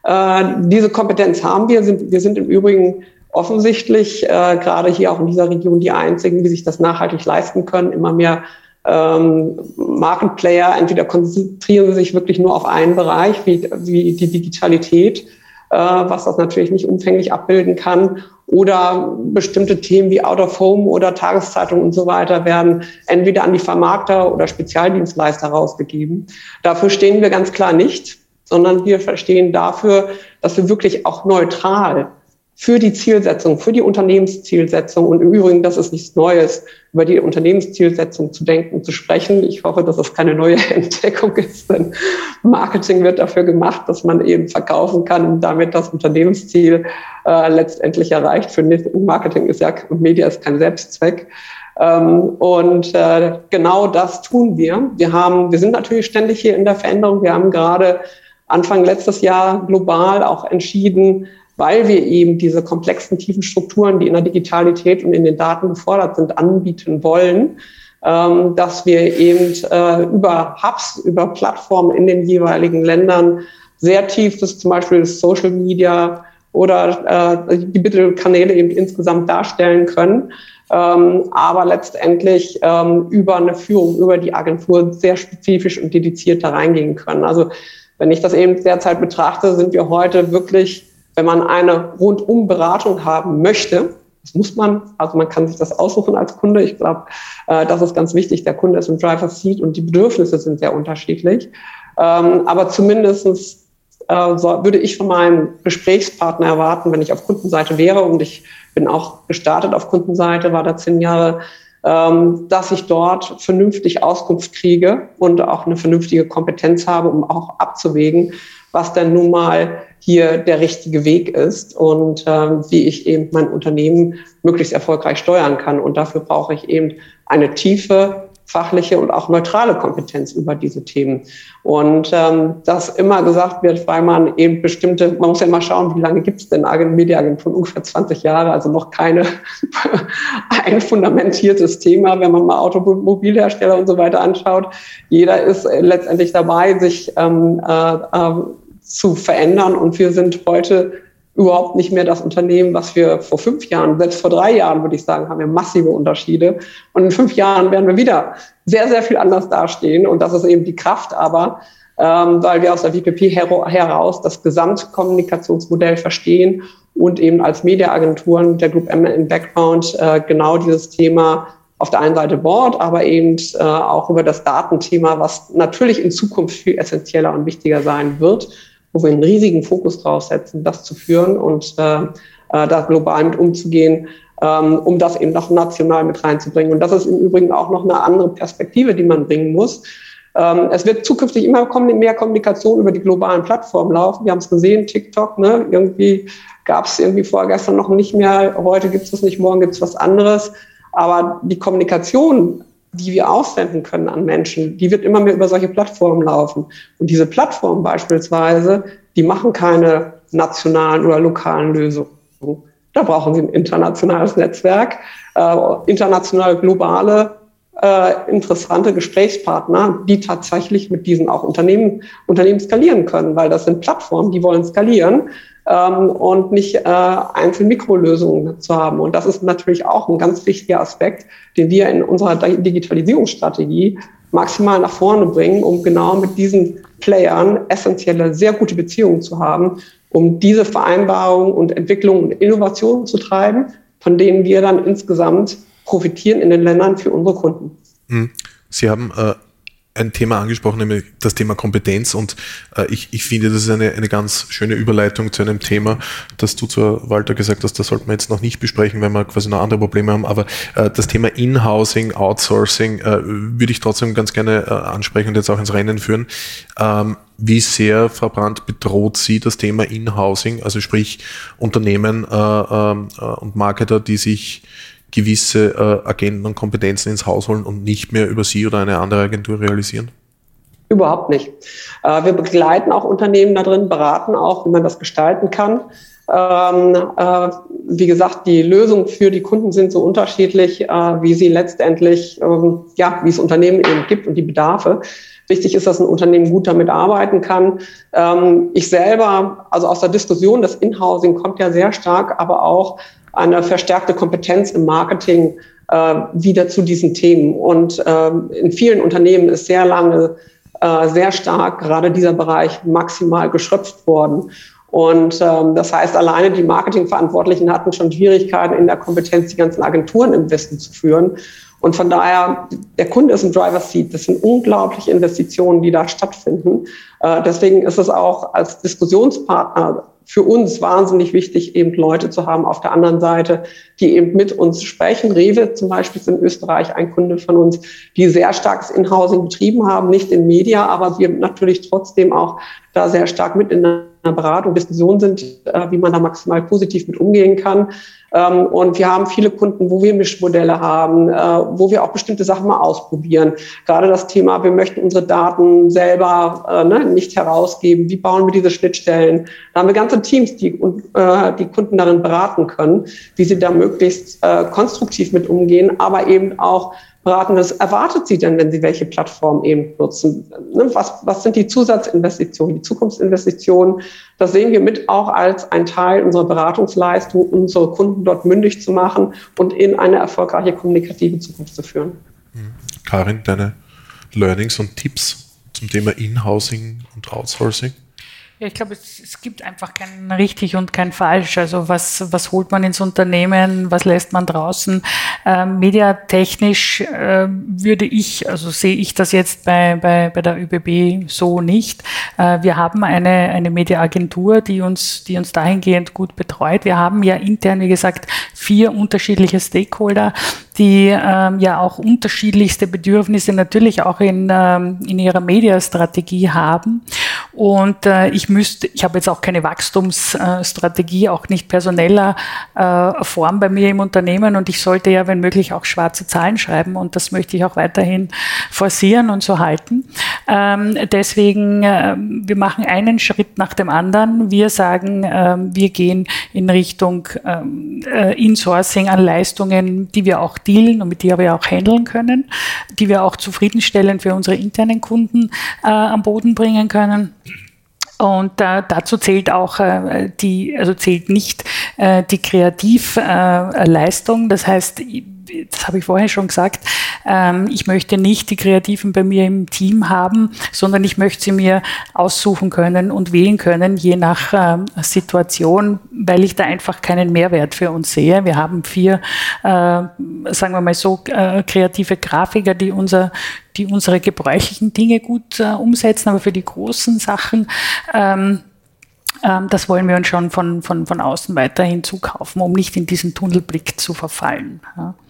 Äh, diese Kompetenz haben wir. Sind, wir sind im Übrigen offensichtlich äh, gerade hier auch in dieser Region die einzigen, die sich das nachhaltig leisten können. Immer mehr ähm, Markenplayer, entweder konzentrieren sie sich wirklich nur auf einen Bereich, wie, wie die Digitalität, äh, was das natürlich nicht umfänglich abbilden kann, oder bestimmte Themen wie Out of Home oder Tageszeitungen und so weiter werden entweder an die Vermarkter oder Spezialdienstleister rausgegeben. Dafür stehen wir ganz klar nicht, sondern wir verstehen dafür, dass wir wirklich auch neutral für die Zielsetzung, für die Unternehmenszielsetzung und im Übrigen, das ist nichts Neues, über die Unternehmenszielsetzung zu denken, zu sprechen. Ich hoffe, dass es keine neue Entdeckung ist, denn Marketing wird dafür gemacht, dass man eben verkaufen kann und damit das Unternehmensziel äh, letztendlich erreicht. Für Marketing ist ja, Media ist kein Selbstzweck. Ähm, und äh, genau das tun wir. Wir haben, wir sind natürlich ständig hier in der Veränderung. Wir haben gerade Anfang letztes Jahr global auch entschieden, weil wir eben diese komplexen, tiefen Strukturen, die in der Digitalität und in den Daten gefordert sind, anbieten wollen, ähm, dass wir eben äh, über Hubs, über Plattformen in den jeweiligen Ländern sehr tief das zum Beispiel Social Media oder äh, die Mittelkanäle eben insgesamt darstellen können, ähm, aber letztendlich ähm, über eine Führung, über die Agentur sehr spezifisch und dediziert da reingehen können. Also wenn ich das eben derzeit betrachte, sind wir heute wirklich wenn man eine rundum Beratung haben möchte, das muss man, also man kann sich das aussuchen als Kunde. Ich glaube, äh, das ist ganz wichtig. Der Kunde ist im Driver Seat und die Bedürfnisse sind sehr unterschiedlich. Ähm, aber zumindestens äh, so, würde ich von meinem Gesprächspartner erwarten, wenn ich auf Kundenseite wäre und ich bin auch gestartet auf Kundenseite, war da zehn Jahre, ähm, dass ich dort vernünftig Auskunft kriege und auch eine vernünftige Kompetenz habe, um auch abzuwägen, was denn nun mal hier der richtige Weg ist und ähm, wie ich eben mein Unternehmen möglichst erfolgreich steuern kann. Und dafür brauche ich eben eine tiefe fachliche und auch neutrale Kompetenz über diese Themen. Und ähm, das immer gesagt wird, weil man eben bestimmte, man muss ja mal schauen, wie lange gibt es denn Mediaagenturen? Ungefähr 20 Jahre, also noch keine ein fundamentiertes Thema, wenn man mal Automobilhersteller und so weiter anschaut. Jeder ist letztendlich dabei, sich ähm, äh, äh, zu verändern. Und wir sind heute überhaupt nicht mehr das Unternehmen, was wir vor fünf Jahren, selbst vor drei Jahren, würde ich sagen, haben wir massive Unterschiede. Und in fünf Jahren werden wir wieder sehr, sehr viel anders dastehen. Und das ist eben die Kraft aber, ähm, weil wir aus der WPP her heraus das Gesamtkommunikationsmodell verstehen und eben als Mediaagenturen der Group M im Background äh, genau dieses Thema auf der einen Seite Board, aber eben äh, auch über das Datenthema, was natürlich in Zukunft viel essentieller und wichtiger sein wird wo wir einen riesigen Fokus drauf setzen, das zu führen und äh, äh, da global mit umzugehen, ähm, um das eben noch national mit reinzubringen. Und das ist im Übrigen auch noch eine andere Perspektive, die man bringen muss. Ähm, es wird zukünftig immer mehr Kommunikation über die globalen Plattformen laufen. Wir haben es gesehen, TikTok, ne? irgendwie gab es irgendwie vorgestern noch nicht mehr, heute gibt es es nicht, morgen gibt es was anderes. Aber die Kommunikation die wir aussenden können an Menschen, die wird immer mehr über solche Plattformen laufen. Und diese Plattformen beispielsweise, die machen keine nationalen oder lokalen Lösungen. Da brauchen sie ein internationales Netzwerk, äh, international globale, äh, interessante Gesprächspartner, die tatsächlich mit diesen auch Unternehmen, Unternehmen skalieren können, weil das sind Plattformen, die wollen skalieren ähm, und nicht äh, einzelne Mikrolösungen zu haben. Und das ist natürlich auch ein ganz wichtiger Aspekt, den wir in unserer Digitalisierungsstrategie maximal nach vorne bringen, um genau mit diesen Playern essentielle, sehr gute Beziehungen zu haben, um diese Vereinbarungen und Entwicklungen und Innovationen zu treiben, von denen wir dann insgesamt profitieren in den Ländern für unsere Kunden. Hm. Sie haben äh, ein Thema angesprochen, nämlich das Thema Kompetenz. Und äh, ich, ich finde, das ist eine, eine ganz schöne Überleitung zu einem Thema, das du zwar, Walter, gesagt hast, das sollten wir jetzt noch nicht besprechen, weil wir quasi noch andere Probleme haben. Aber äh, das Thema In-Housing, Outsourcing äh, würde ich trotzdem ganz gerne äh, ansprechen und jetzt auch ins Rennen führen. Ähm, wie sehr, Frau Brandt, bedroht Sie das Thema In-Housing, also sprich Unternehmen äh, ähm, äh, und Marketer, die sich gewisse äh, Agenten und Kompetenzen ins Haus holen und nicht mehr über Sie oder eine andere Agentur realisieren? Überhaupt nicht. Äh, wir begleiten auch Unternehmen da drin, beraten auch, wie man das gestalten kann. Ähm, äh, wie gesagt, die Lösungen für die Kunden sind so unterschiedlich, äh, wie sie letztendlich, ähm, ja, wie es Unternehmen eben gibt und die Bedarfe. Wichtig ist, dass ein Unternehmen gut damit arbeiten kann. Ähm, ich selber, also aus der Diskussion, das Inhousing kommt ja sehr stark, aber auch eine verstärkte Kompetenz im Marketing äh, wieder zu diesen Themen. Und ähm, in vielen Unternehmen ist sehr lange, äh, sehr stark gerade dieser Bereich maximal geschröpft worden. Und ähm, das heißt, alleine die Marketingverantwortlichen hatten schon Schwierigkeiten in der Kompetenz, die ganzen Agenturen im Westen zu führen. Und von daher, der Kunde ist ein Driver's Seat. Das sind unglaubliche Investitionen, die da stattfinden. Äh, deswegen ist es auch als Diskussionspartner für uns wahnsinnig wichtig, eben Leute zu haben auf der anderen Seite, die eben mit uns sprechen. Rewe zum Beispiel ist in Österreich ein Kunde von uns, die sehr starkes Inhousing betrieben haben, nicht in Media, aber wir natürlich trotzdem auch da sehr stark mit in der Beratung, Diskussion sind, äh, wie man da maximal positiv mit umgehen kann. Ähm, und wir haben viele Kunden, wo wir Mischmodelle haben, äh, wo wir auch bestimmte Sachen mal ausprobieren. Gerade das Thema, wir möchten unsere Daten selber äh, ne, nicht herausgeben. Wie bauen wir diese Schnittstellen? Da haben wir ganze Teams, die äh, die Kunden darin beraten können, wie sie da möglichst konstruktiv mit umgehen, aber eben auch beraten, was erwartet sie denn, wenn sie welche Plattform eben nutzen? Ne, was, was sind die Zusatzinvestitionen, die Zukunftsinvestitionen? Das sehen wir mit auch als ein Teil unserer Beratungsleistung, unsere Kunden dort mündig zu machen und in eine erfolgreiche kommunikative Zukunft zu führen. Mhm. Karin, deine Learnings und Tipps zum Thema Inhousing und Outsourcing? Ja, ich glaube, es, es, gibt einfach kein richtig und kein falsch. Also was, was holt man ins Unternehmen, was lässt man draußen? Ähm, mediatechnisch äh, würde ich, also sehe ich das jetzt bei, bei, bei der ÖBB so nicht. Äh, wir haben eine, eine Mediaagentur, die uns, die uns dahingehend gut betreut. Wir haben ja intern, wie gesagt, vier unterschiedliche Stakeholder, die ähm, ja auch unterschiedlichste Bedürfnisse natürlich auch in, ähm, in ihrer Mediastrategie haben. Und äh, ich müsste, ich habe jetzt auch keine Wachstumsstrategie, auch nicht personeller äh, Form bei mir im Unternehmen und ich sollte ja, wenn möglich, auch schwarze Zahlen schreiben und das möchte ich auch weiterhin forcieren und so halten. Ähm, deswegen, äh, wir machen einen Schritt nach dem anderen. Wir sagen, äh, wir gehen in Richtung ähm, äh, Insourcing an Leistungen, die wir auch dealen und mit die wir auch handeln können, die wir auch zufriedenstellend für unsere internen Kunden äh, am Boden bringen können. Und äh, dazu zählt auch äh, die, also zählt nicht äh, die Kreativleistung. das heißt, das habe ich vorher schon gesagt, ähm, ich möchte nicht die Kreativen bei mir im Team haben, sondern ich möchte sie mir aussuchen können und wählen können, je nach ähm, Situation, weil ich da einfach keinen Mehrwert für uns sehe. Wir haben vier, äh, sagen wir mal so, äh, kreative Grafiker, die unser die unsere gebräuchlichen Dinge gut äh, umsetzen, aber für die großen Sachen ähm, ähm, das wollen wir uns schon von, von, von außen weiterhin zukaufen, um nicht in diesen Tunnelblick zu verfallen. Ja.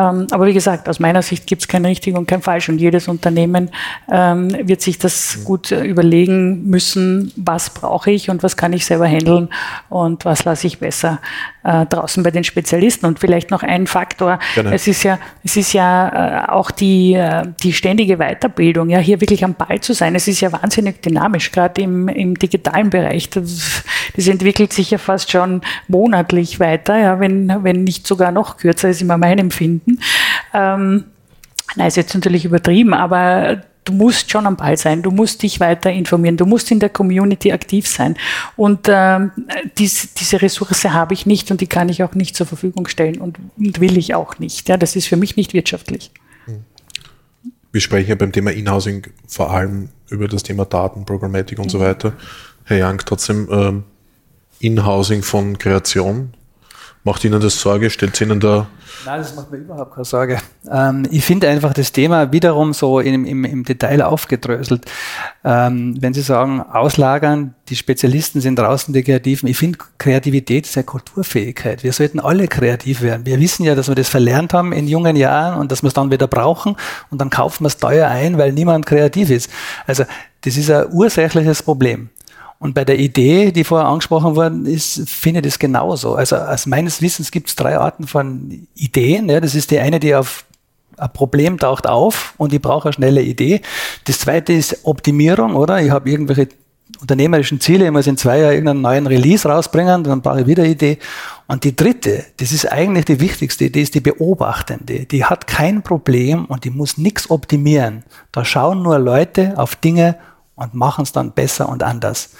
aber wie gesagt, aus meiner Sicht gibt es kein richtig und kein falsch und jedes Unternehmen ähm, wird sich das gut äh, überlegen müssen, was brauche ich und was kann ich selber handeln und was lasse ich besser äh, draußen bei den Spezialisten. Und vielleicht noch ein Faktor, genau. es ist ja, es ist ja äh, auch die, die ständige Weiterbildung, ja, hier wirklich am Ball zu sein. Es ist ja wahnsinnig dynamisch, gerade im, im digitalen Bereich. Das, das entwickelt sich ja fast schon monatlich weiter, ja, wenn, wenn nicht sogar noch kürzer, ist immer mein Empfinden. Ähm, na, ist jetzt natürlich übertrieben, aber du musst schon am Ball sein, du musst dich weiter informieren, du musst in der Community aktiv sein. Und ähm, dies, diese Ressource habe ich nicht und die kann ich auch nicht zur Verfügung stellen und, und will ich auch nicht. Ja, das ist für mich nicht wirtschaftlich. Wir sprechen ja beim Thema Inhousing vor allem über das Thema Daten, Programmatik und mhm. so weiter. Herr Young, trotzdem ähm, Inhousing von Kreation, macht Ihnen das Sorge? Stellt es Ihnen da Nein, das macht mir überhaupt keine Sorge. Ähm, ich finde einfach das Thema wiederum so im, im, im Detail aufgedröselt. Ähm, wenn Sie sagen, auslagern, die Spezialisten sind draußen, die Kreativen. Ich finde, Kreativität ist eine Kulturfähigkeit. Wir sollten alle kreativ werden. Wir wissen ja, dass wir das verlernt haben in jungen Jahren und dass wir es dann wieder brauchen und dann kaufen wir es teuer ein, weil niemand kreativ ist. Also das ist ein ursächliches Problem. Und bei der Idee, die vorher angesprochen worden ist, finde ich das genauso. Also aus meines Wissens gibt es drei Arten von Ideen. Ja. Das ist die eine, die auf ein Problem taucht auf und ich brauche eine schnelle Idee. Das zweite ist Optimierung, oder? Ich habe irgendwelche unternehmerischen Ziele, ich muss in zwei Jahren irgendeinen neuen Release rausbringen, dann brauche ich wieder eine Idee. Und die dritte, das ist eigentlich die wichtigste Idee, ist die beobachtende. Die hat kein Problem und die muss nichts optimieren. Da schauen nur Leute auf Dinge und machen es dann besser und anders.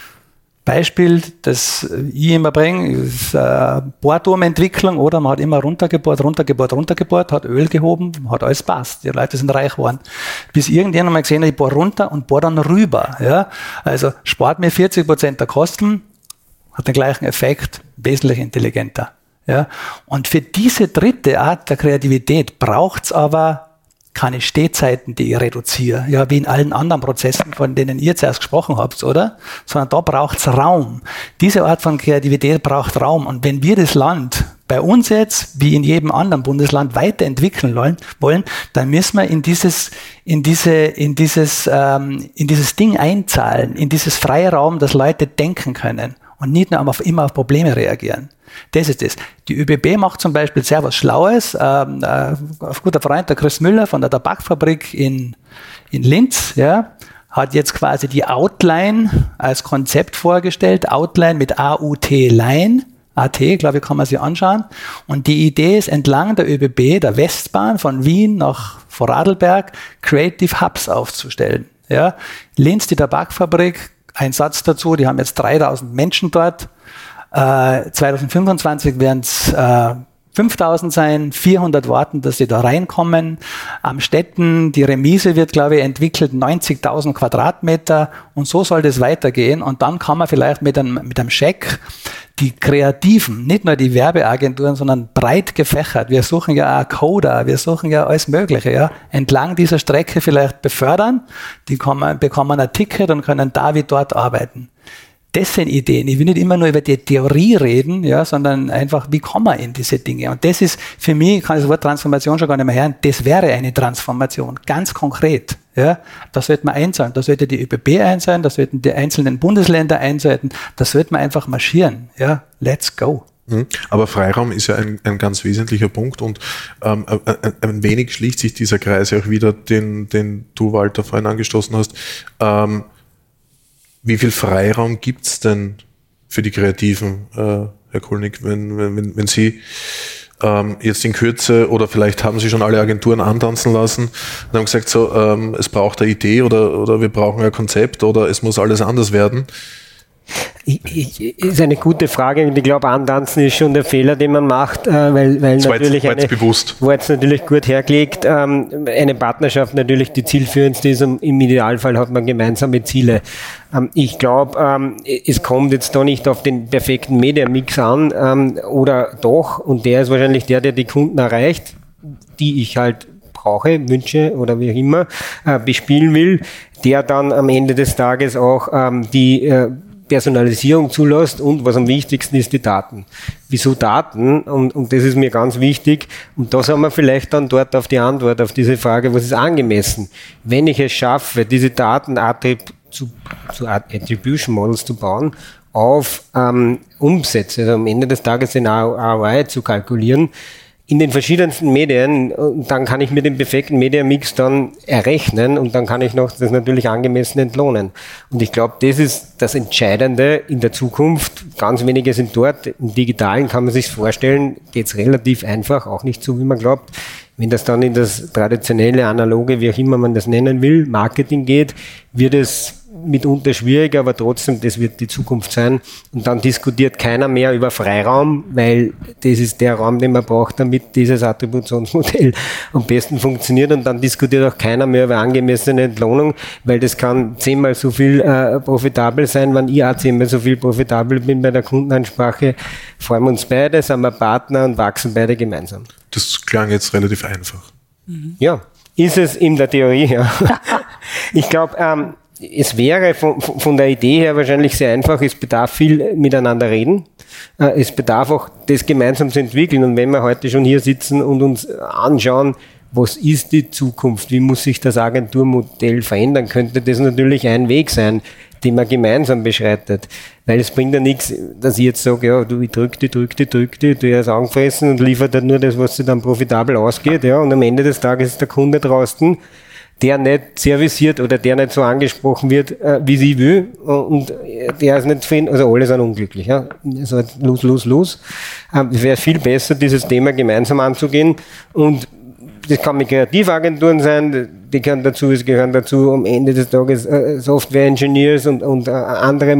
Beispiel, das ich immer bringe, ist äh, Bohrturmentwicklung, oder? Man hat immer runtergebohrt, runtergebohrt, runtergebohrt, hat Öl gehoben, hat alles passt. Die Leute sind reich geworden. Bis irgendjemand mal gesehen hat, ich bohre runter und bohre dann rüber. Ja? Also spart mir 40 Prozent der Kosten, hat den gleichen Effekt, wesentlich intelligenter. Ja? Und für diese dritte Art der Kreativität braucht's aber keine Stehzeiten, die ich reduziere, ja, wie in allen anderen Prozessen, von denen ihr zuerst gesprochen habt, oder? Sondern da braucht's Raum. Diese Art von Kreativität braucht Raum. Und wenn wir das Land bei uns jetzt, wie in jedem anderen Bundesland, weiterentwickeln wollen, dann müssen wir in dieses, in diese, in dieses, ähm, in dieses Ding einzahlen, in dieses freie Raum, dass Leute denken können und nicht nur immer auf Probleme reagieren. Das ist es. Die ÖBB macht zum Beispiel sehr was Schlaues. Ähm, äh, ein guter Freund, der Chris Müller von der Tabakfabrik in, in Linz, ja, hat jetzt quasi die Outline als Konzept vorgestellt. Outline mit A-U-T-Line. AT, glaube ich, kann man sich anschauen. Und die Idee ist, entlang der ÖBB, der Westbahn von Wien nach Vorarlberg, Creative Hubs aufzustellen. Ja. Linz, die Tabakfabrik, ein Satz dazu, die haben jetzt 3000 Menschen dort. Äh, 2025 werden es äh, 5000 sein, 400 warten, dass sie da reinkommen. Am Städten, die Remise wird, glaube ich, entwickelt, 90.000 Quadratmeter und so soll das weitergehen. Und dann kann man vielleicht mit einem, mit einem Scheck die Kreativen, nicht nur die Werbeagenturen, sondern breit gefächert. Wir suchen ja auch Coder, wir suchen ja alles Mögliche, ja, entlang dieser Strecke vielleicht befördern. Die kommen, bekommen ein Ticket und können da wie dort arbeiten das sind Ideen. Ich will nicht immer nur über die Theorie reden, ja, sondern einfach, wie kommen wir in diese Dinge? Und das ist für mich, ich kann das Wort Transformation schon gar nicht mehr hören, das wäre eine Transformation, ganz konkret. Ja, da sollte man einzahlen, da sollte die ÖBB einzahlen, da sollten die einzelnen Bundesländer einzahlen, da sollte man einfach marschieren. Ja, let's go. Mhm. Aber Freiraum ist ja ein, ein ganz wesentlicher Punkt und ähm, ein, ein, wenig schließt sich dieser Kreis auch wieder, den, den du, Walter, vorhin angestoßen hast. Ähm, wie viel Freiraum gibt es denn für die Kreativen, äh, Herr Kulnig, wenn, wenn, wenn Sie ähm, jetzt in Kürze oder vielleicht haben Sie schon alle Agenturen antanzen lassen und haben gesagt, so, ähm, es braucht eine Idee oder, oder wir brauchen ein Konzept oder es muss alles anders werden. Ist eine gute Frage und ich glaube, Antanzen ist schon der Fehler, den man macht, äh, weil, weil natürlich eine, bewusst. wo jetzt natürlich gut hergelegt, ähm, eine Partnerschaft natürlich die zielführendste ist und im Idealfall hat man gemeinsame Ziele. Ähm, ich glaube, ähm, es kommt jetzt da nicht auf den perfekten Media-Mix an oder doch und der ist wahrscheinlich der, der die Kunden erreicht, die ich halt brauche, wünsche oder wie auch immer äh, bespielen will, der dann am Ende des Tages auch die äh, Personalisierung zulässt und was am wichtigsten ist, die Daten. Wieso Daten? Und, und das ist mir ganz wichtig. Und da haben wir vielleicht dann dort auf die Antwort auf diese Frage, was ist angemessen? Wenn ich es schaffe, diese Daten zu, zu Attribution Models zu bauen, auf ähm, Umsätze, also am Ende des Tages den ROI zu kalkulieren, in den verschiedensten Medien und dann kann ich mir den perfekten Mediamix dann errechnen und dann kann ich noch das natürlich angemessen entlohnen. Und ich glaube, das ist das Entscheidende in der Zukunft. Ganz wenige sind dort. Im Digitalen kann man sich vorstellen, geht es relativ einfach, auch nicht so, wie man glaubt. Wenn das dann in das traditionelle, analoge, wie auch immer man das nennen will, Marketing geht, wird es mitunter schwierig, aber trotzdem, das wird die Zukunft sein. Und dann diskutiert keiner mehr über Freiraum, weil das ist der Raum, den man braucht, damit dieses Attributionsmodell am besten funktioniert. Und dann diskutiert auch keiner mehr über angemessene Entlohnung, weil das kann zehnmal so viel äh, profitabel sein, wenn ich auch zehnmal so viel profitabel bin bei der Kundenansprache. Freuen wir uns beide, sind wir Partner und wachsen beide gemeinsam. Das klang jetzt relativ einfach. Mhm. Ja, ist es in der Theorie, ja. ich glaube, ähm, es wäre von, von, der Idee her wahrscheinlich sehr einfach. Es bedarf viel miteinander reden. Äh, es bedarf auch, das gemeinsam zu entwickeln. Und wenn wir heute schon hier sitzen und uns anschauen, was ist die Zukunft? Wie muss sich das Agenturmodell verändern? Könnte das natürlich ein Weg sein, die man gemeinsam beschreitet. Weil es bringt ja nichts, dass ich jetzt sage, ja, du, ich drück die, drück die, drück die, du hast angefressen und liefert dann nur das, was sich dann profitabel ausgeht, ja, und am Ende des Tages ist der Kunde draußen, der nicht serviciert oder der nicht so angesprochen wird, äh, wie sie will, und der ist nicht finden, also alle sind unglücklich, ja. Also los, los, los. Ähm, es wäre viel besser, dieses Thema gemeinsam anzugehen und das kann mit Kreativagenturen sein, die gehören dazu, es gehören dazu am Ende des Tages äh, Software-Engineers und, und äh, andere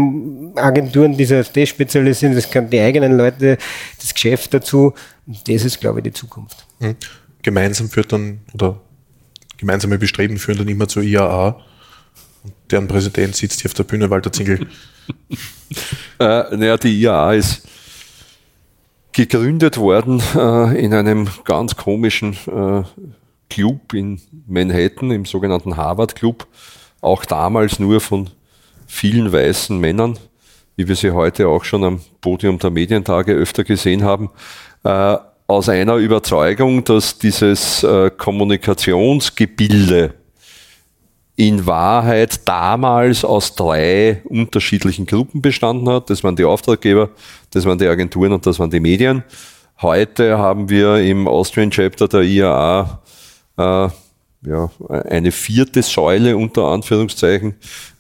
Agenturen, die sich auf das spezialisieren, das können die eigenen Leute, das Geschäft dazu. Und das ist, glaube ich, die Zukunft. Mhm. Gemeinsam führt dann, oder gemeinsame Bestreben führen dann immer zur IAA. Und deren Präsident sitzt hier auf der Bühne, Walter Zingel. äh, naja, die IAA ist gegründet worden äh, in einem ganz komischen äh, Club in Manhattan, im sogenannten Harvard Club, auch damals nur von vielen weißen Männern, wie wir sie heute auch schon am Podium der Medientage öfter gesehen haben, äh, aus einer Überzeugung, dass dieses äh, Kommunikationsgebilde in Wahrheit damals aus drei unterschiedlichen Gruppen bestanden hat. Das waren die Auftraggeber, das waren die Agenturen und das waren die Medien. Heute haben wir im Austrian Chapter der IAA äh, ja, eine vierte Säule unter Anführungszeichen,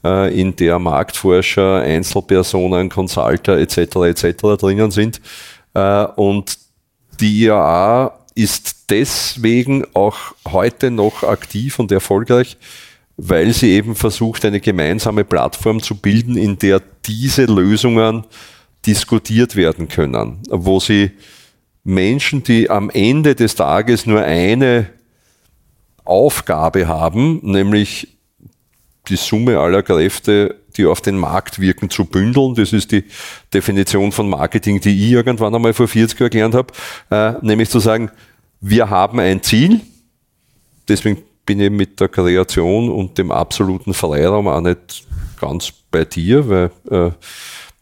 äh, in der Marktforscher, Einzelpersonen, Consulter etc. etc. drinnen sind. Äh, und die IAA ist deswegen auch heute noch aktiv und erfolgreich, weil sie eben versucht, eine gemeinsame Plattform zu bilden, in der diese Lösungen diskutiert werden können, wo sie Menschen, die am Ende des Tages nur eine Aufgabe haben, nämlich die Summe aller Kräfte, die auf den Markt wirken, zu bündeln. Das ist die Definition von Marketing, die ich irgendwann einmal vor 40 Jahren gelernt habe, äh, nämlich zu sagen, wir haben ein Ziel, deswegen bin ich mit der Kreation und dem absoluten Freiraum auch nicht ganz bei dir, weil äh,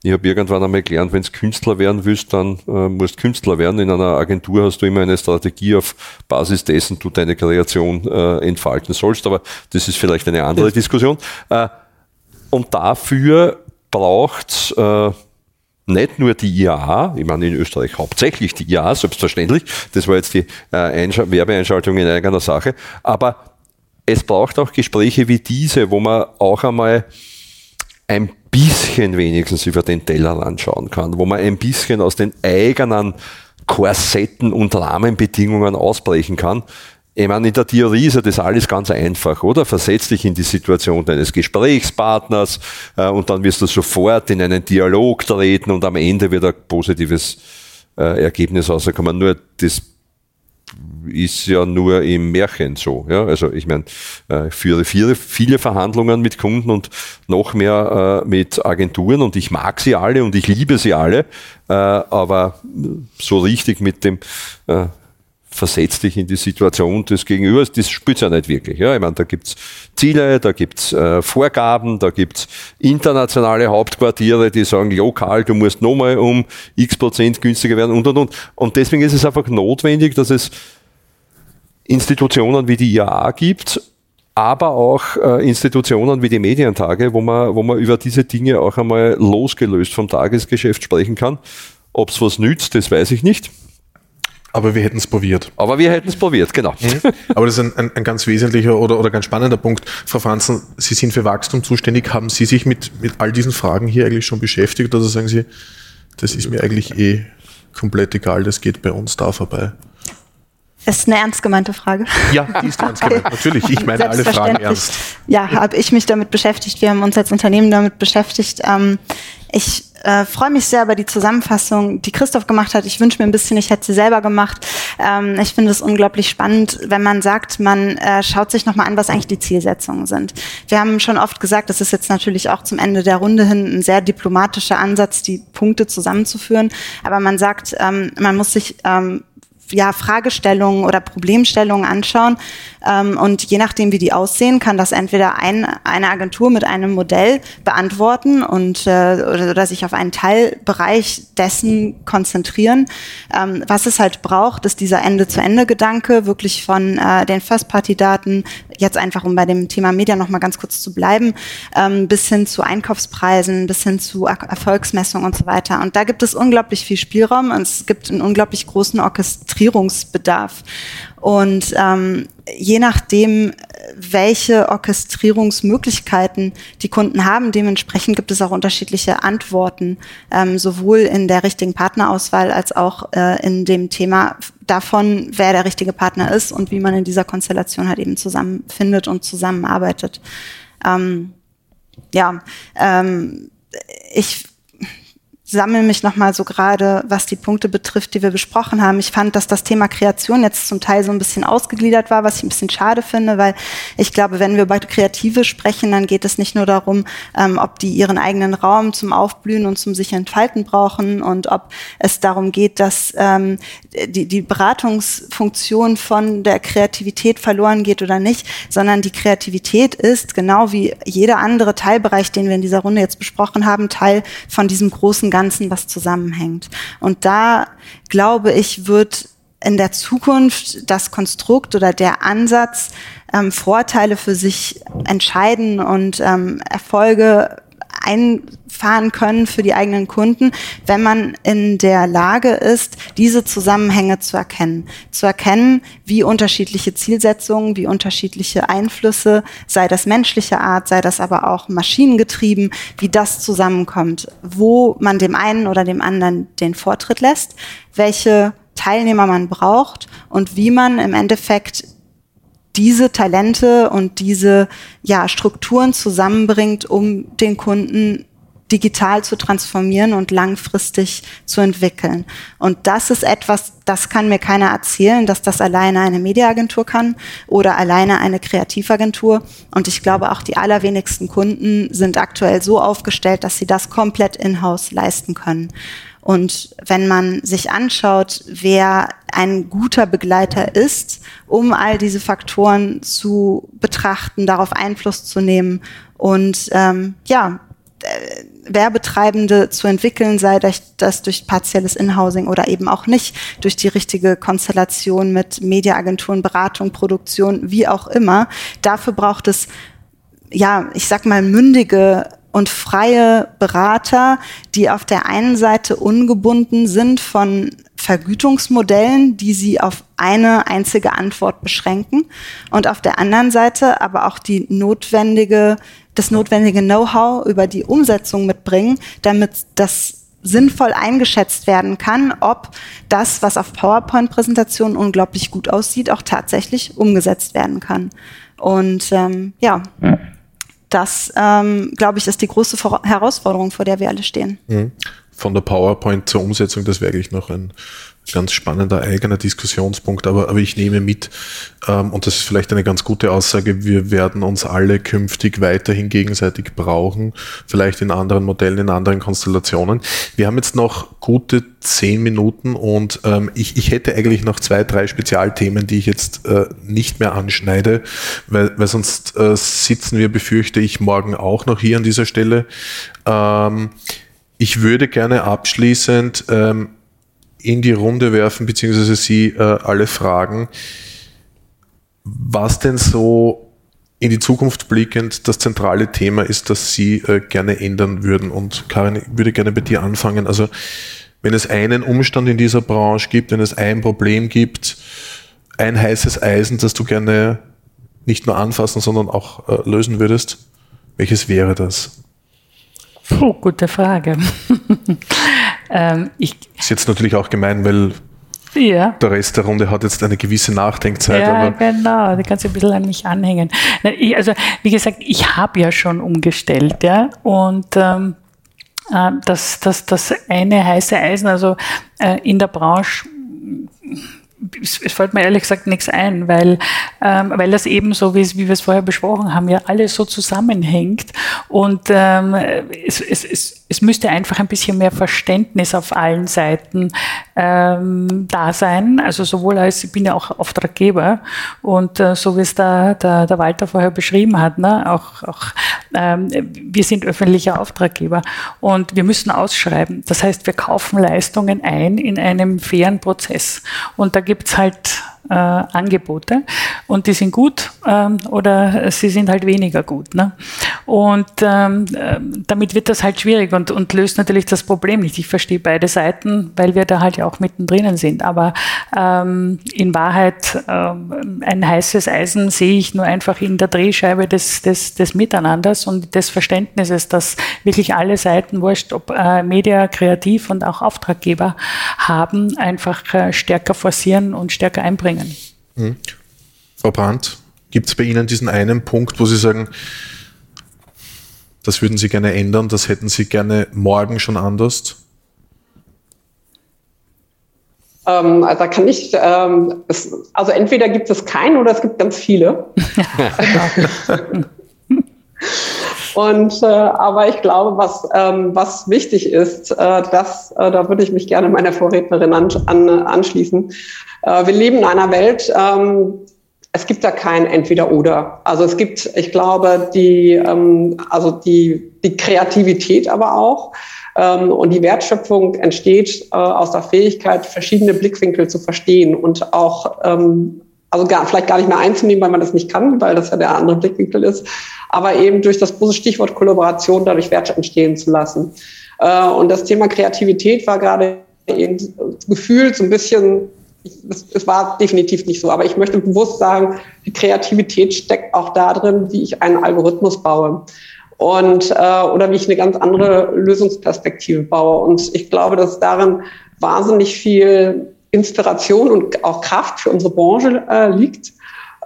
ich habe irgendwann einmal gelernt, wenn du Künstler werden willst, dann äh, musst Künstler werden. In einer Agentur hast du immer eine Strategie, auf Basis dessen du deine Kreation äh, entfalten sollst. Aber das ist vielleicht eine andere Diskussion. Äh, und dafür braucht äh, nicht nur die IAA, ich meine in Österreich hauptsächlich die IAA, selbstverständlich, das war jetzt die äh, Werbeeinschaltung in eigener Sache, aber es braucht auch Gespräche wie diese, wo man auch einmal ein bisschen wenigstens über den Teller anschauen kann, wo man ein bisschen aus den eigenen Korsetten und Rahmenbedingungen ausbrechen kann. Ich meine, in der Theorie ist ja das alles ganz einfach, oder? Versetz dich in die Situation deines Gesprächspartners äh, und dann wirst du sofort in einen Dialog treten und am Ende wird ein positives äh, Ergebnis rauskommen. Nur das ist ja nur im Märchen so. Ja? Also ich meine, äh, führe viele, viele Verhandlungen mit Kunden und noch mehr äh, mit Agenturen und ich mag sie alle und ich liebe sie alle, äh, aber so richtig mit dem äh, versetzt dich in die Situation des Gegenübers, das spürt ja nicht wirklich. Ja? Ich meine, da gibt's Ziele, da gibt's äh, Vorgaben, da gibt's internationale Hauptquartiere, die sagen, lokal, du musst nochmal um x Prozent günstiger werden und und und. Und deswegen ist es einfach notwendig, dass es Institutionen wie die IAA gibt, aber auch äh, Institutionen wie die Medientage, wo man, wo man über diese Dinge auch einmal losgelöst vom Tagesgeschäft sprechen kann. Ob es was nützt, das weiß ich nicht. Aber wir hätten es probiert. Aber wir hätten es probiert, genau. Mhm. Aber das ist ein, ein, ein, ganz wesentlicher oder, oder ganz spannender Punkt. Frau Franzen, Sie sind für Wachstum zuständig. Haben Sie sich mit, mit all diesen Fragen hier eigentlich schon beschäftigt oder sagen Sie, das ist mir eigentlich eh komplett egal, das geht bei uns da vorbei? Das ist eine ernst gemeinte Frage. Ja, die ist ernst gemeint. Natürlich, ich meine alle Fragen ernst. Ja, habe ich mich damit beschäftigt. Wir haben uns als Unternehmen damit beschäftigt. Ähm, ich äh, freue mich sehr über die Zusammenfassung, die Christoph gemacht hat. Ich wünsche mir ein bisschen, ich hätte sie selber gemacht. Ähm, ich finde es unglaublich spannend, wenn man sagt, man äh, schaut sich nochmal an, was eigentlich die Zielsetzungen sind. Wir haben schon oft gesagt, das ist jetzt natürlich auch zum Ende der Runde hin ein sehr diplomatischer Ansatz, die Punkte zusammenzuführen. Aber man sagt, ähm, man muss sich ähm, ja, Fragestellungen oder Problemstellungen anschauen. Ähm, und je nachdem, wie die aussehen, kann das entweder ein, eine Agentur mit einem Modell beantworten und äh, oder, oder sich auf einen Teilbereich dessen konzentrieren. Ähm, was es halt braucht, ist dieser Ende-zu-Ende-Gedanke, wirklich von äh, den First-Party-Daten, jetzt einfach um bei dem Thema Media nochmal ganz kurz zu bleiben, ähm, bis hin zu Einkaufspreisen, bis hin zu Erfolgsmessung und so weiter. Und da gibt es unglaublich viel Spielraum und es gibt einen unglaublich großen Orchestrierungsbedarf. Und ähm, je nachdem, welche Orchestrierungsmöglichkeiten die Kunden haben, dementsprechend gibt es auch unterschiedliche Antworten, ähm, sowohl in der richtigen Partnerauswahl als auch äh, in dem Thema davon, wer der richtige Partner ist und wie man in dieser Konstellation halt eben zusammenfindet und zusammenarbeitet. Ähm, ja, ähm, ich sammle mich nochmal so gerade, was die Punkte betrifft, die wir besprochen haben. Ich fand, dass das Thema Kreation jetzt zum Teil so ein bisschen ausgegliedert war, was ich ein bisschen schade finde, weil ich glaube, wenn wir über Kreative sprechen, dann geht es nicht nur darum, ähm, ob die ihren eigenen Raum zum Aufblühen und zum sich entfalten brauchen und ob es darum geht, dass ähm, die, die Beratungsfunktion von der Kreativität verloren geht oder nicht, sondern die Kreativität ist, genau wie jeder andere Teilbereich, den wir in dieser Runde jetzt besprochen haben, Teil von diesem großen Ganzen, was zusammenhängt. Und da, glaube ich, wird in der Zukunft das Konstrukt oder der Ansatz ähm, Vorteile für sich entscheiden und ähm, Erfolge einfahren können für die eigenen Kunden, wenn man in der Lage ist, diese Zusammenhänge zu erkennen. Zu erkennen, wie unterschiedliche Zielsetzungen, wie unterschiedliche Einflüsse, sei das menschliche Art, sei das aber auch maschinengetrieben, wie das zusammenkommt, wo man dem einen oder dem anderen den Vortritt lässt, welche Teilnehmer man braucht und wie man im Endeffekt diese Talente und diese ja, Strukturen zusammenbringt, um den Kunden digital zu transformieren und langfristig zu entwickeln. Und das ist etwas, das kann mir keiner erzählen, dass das alleine eine Mediaagentur kann oder alleine eine Kreativagentur. Und ich glaube, auch die allerwenigsten Kunden sind aktuell so aufgestellt, dass sie das komplett in-house leisten können. Und wenn man sich anschaut, wer ein guter Begleiter ist, um all diese Faktoren zu betrachten, darauf Einfluss zu nehmen und ähm, ja, Werbetreibende zu entwickeln, sei das durch partielles Inhousing oder eben auch nicht, durch die richtige Konstellation mit Mediaagenturen, Beratung, Produktion, wie auch immer. Dafür braucht es, ja, ich sag mal, mündige und freie Berater, die auf der einen Seite ungebunden sind von Vergütungsmodellen, die sie auf eine einzige Antwort beschränken und auf der anderen Seite aber auch die notwendige, das notwendige Know-how über die Umsetzung mitbringen, damit das sinnvoll eingeschätzt werden kann, ob das, was auf PowerPoint-Präsentationen unglaublich gut aussieht, auch tatsächlich umgesetzt werden kann. Und ähm, ja, das, ähm, glaube ich, ist die große Herausforderung, vor der wir alle stehen. Mhm. Von der PowerPoint zur Umsetzung, das wäre eigentlich noch ein ganz spannender eigener Diskussionspunkt, aber, aber ich nehme mit, ähm, und das ist vielleicht eine ganz gute Aussage, wir werden uns alle künftig weiterhin gegenseitig brauchen, vielleicht in anderen Modellen, in anderen Konstellationen. Wir haben jetzt noch gute zehn Minuten und ähm, ich, ich hätte eigentlich noch zwei, drei Spezialthemen, die ich jetzt äh, nicht mehr anschneide, weil, weil sonst äh, sitzen wir, befürchte ich, morgen auch noch hier an dieser Stelle. Ähm, ich würde gerne abschließend ähm, in die Runde werfen, beziehungsweise Sie äh, alle fragen, was denn so in die Zukunft blickend das zentrale Thema ist, das Sie äh, gerne ändern würden. Und Karin, ich würde gerne bei dir anfangen. Also wenn es einen Umstand in dieser Branche gibt, wenn es ein Problem gibt, ein heißes Eisen, das du gerne nicht nur anfassen, sondern auch äh, lösen würdest, welches wäre das? Puh, gute Frage. ähm, ich ist jetzt natürlich auch gemein, weil ja. der Rest der Runde hat jetzt eine gewisse Nachdenkzeit. Ja, genau, die kannst du ein bisschen an mich anhängen. Ich, also, wie gesagt, ich habe ja schon umgestellt, ja, und ähm, äh, das, das, das eine heiße Eisen, also äh, in der Branche es, es, fällt mir ehrlich gesagt nichts ein, weil, ähm, weil das eben so, wie, wie wir es vorher besprochen haben, ja alles so zusammenhängt und ähm, es, es, es, es müsste einfach ein bisschen mehr Verständnis auf allen Seiten ähm, da sein. Also sowohl als, ich bin ja auch Auftraggeber und äh, so wie es da der, der Walter vorher beschrieben hat, ne, auch, auch ähm, wir sind öffentlicher Auftraggeber und wir müssen ausschreiben. Das heißt, wir kaufen Leistungen ein in einem fairen Prozess. Und da gibt's halt äh, Angebote und die sind gut ähm, oder sie sind halt weniger gut. Ne? Und ähm, äh, damit wird das halt schwierig und, und löst natürlich das Problem nicht. Ich verstehe beide Seiten, weil wir da halt ja auch mittendrin sind. Aber ähm, in Wahrheit ähm, ein heißes Eisen sehe ich nur einfach in der Drehscheibe des, des, des Miteinanders und des Verständnisses, dass wirklich alle Seiten, wurscht, ob äh, Media, Kreativ und auch Auftraggeber haben, einfach äh, stärker forcieren und stärker einbringen bringen. Mhm. Frau Brandt, gibt es bei Ihnen diesen einen Punkt, wo Sie sagen, das würden Sie gerne ändern, das hätten Sie gerne morgen schon anders? Ähm, also da kann ich, ähm, es, also entweder gibt es keinen oder es gibt ganz viele. Und äh, aber ich glaube, was ähm, was wichtig ist, äh, das äh, da würde ich mich gerne meiner Vorrednerin an, an, anschließen. Äh, wir leben in einer Welt. Ähm, es gibt da kein Entweder-Oder. Also es gibt, ich glaube, die, ähm, also die, die Kreativität aber auch. Ähm, und die Wertschöpfung entsteht äh, aus der Fähigkeit, verschiedene Blickwinkel zu verstehen und auch ähm, also gar, vielleicht gar nicht mehr einzunehmen, weil man das nicht kann, weil das ja der andere Blickwinkel ist, aber eben durch das große Stichwort Kollaboration dadurch Wert entstehen zu lassen. Äh, und das Thema Kreativität war gerade eben gefühlt so ein bisschen, es, war definitiv nicht so, aber ich möchte bewusst sagen, die Kreativität steckt auch da drin, wie ich einen Algorithmus baue und äh, oder wie ich eine ganz andere Lösungsperspektive baue. Und ich glaube, dass darin wahnsinnig viel Inspiration und auch Kraft für unsere Branche äh, liegt.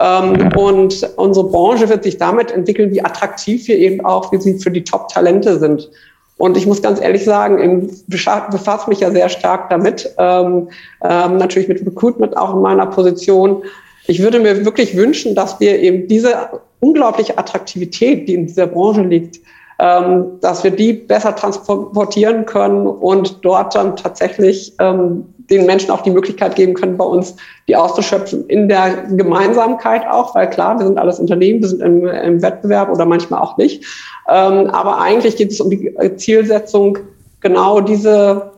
Ähm, und unsere Branche wird sich damit entwickeln, wie attraktiv wir eben auch, wie sie für die Top-Talente sind. Und ich muss ganz ehrlich sagen, ich befasse mich ja sehr stark damit, ähm, ähm, natürlich mit Recruitment auch in meiner Position. Ich würde mir wirklich wünschen, dass wir eben diese unglaubliche Attraktivität, die in dieser Branche liegt, ähm, dass wir die besser transportieren können und dort dann tatsächlich ähm, den Menschen auch die Möglichkeit geben können, bei uns die auszuschöpfen in der Gemeinsamkeit auch, weil klar, wir sind alles Unternehmen, wir sind im, im Wettbewerb oder manchmal auch nicht. Ähm, aber eigentlich geht es um die Zielsetzung, genau diese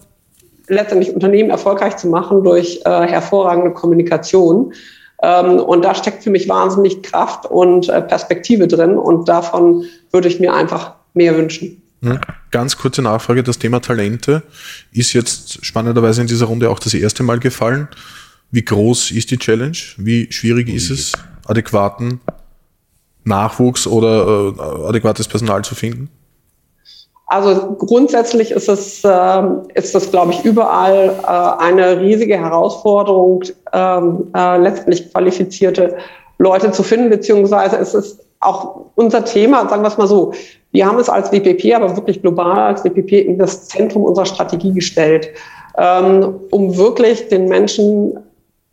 letztendlich Unternehmen erfolgreich zu machen durch äh, hervorragende Kommunikation. Ähm, und da steckt für mich wahnsinnig Kraft und äh, Perspektive drin und davon würde ich mir einfach mehr wünschen. Hm? Ganz kurze Nachfrage, das Thema Talente ist jetzt spannenderweise in dieser Runde auch das erste Mal gefallen. Wie groß ist die Challenge? Wie schwierig ist es, adäquaten Nachwuchs oder äh, adäquates Personal zu finden? Also grundsätzlich ist es, äh, ist es, glaube ich, überall äh, eine riesige Herausforderung, ähm, äh, letztendlich qualifizierte Leute zu finden, beziehungsweise es ist auch unser Thema, sagen wir es mal so, wir haben es als WPP, aber wirklich global als WPP in das Zentrum unserer Strategie gestellt, ähm, um wirklich den Menschen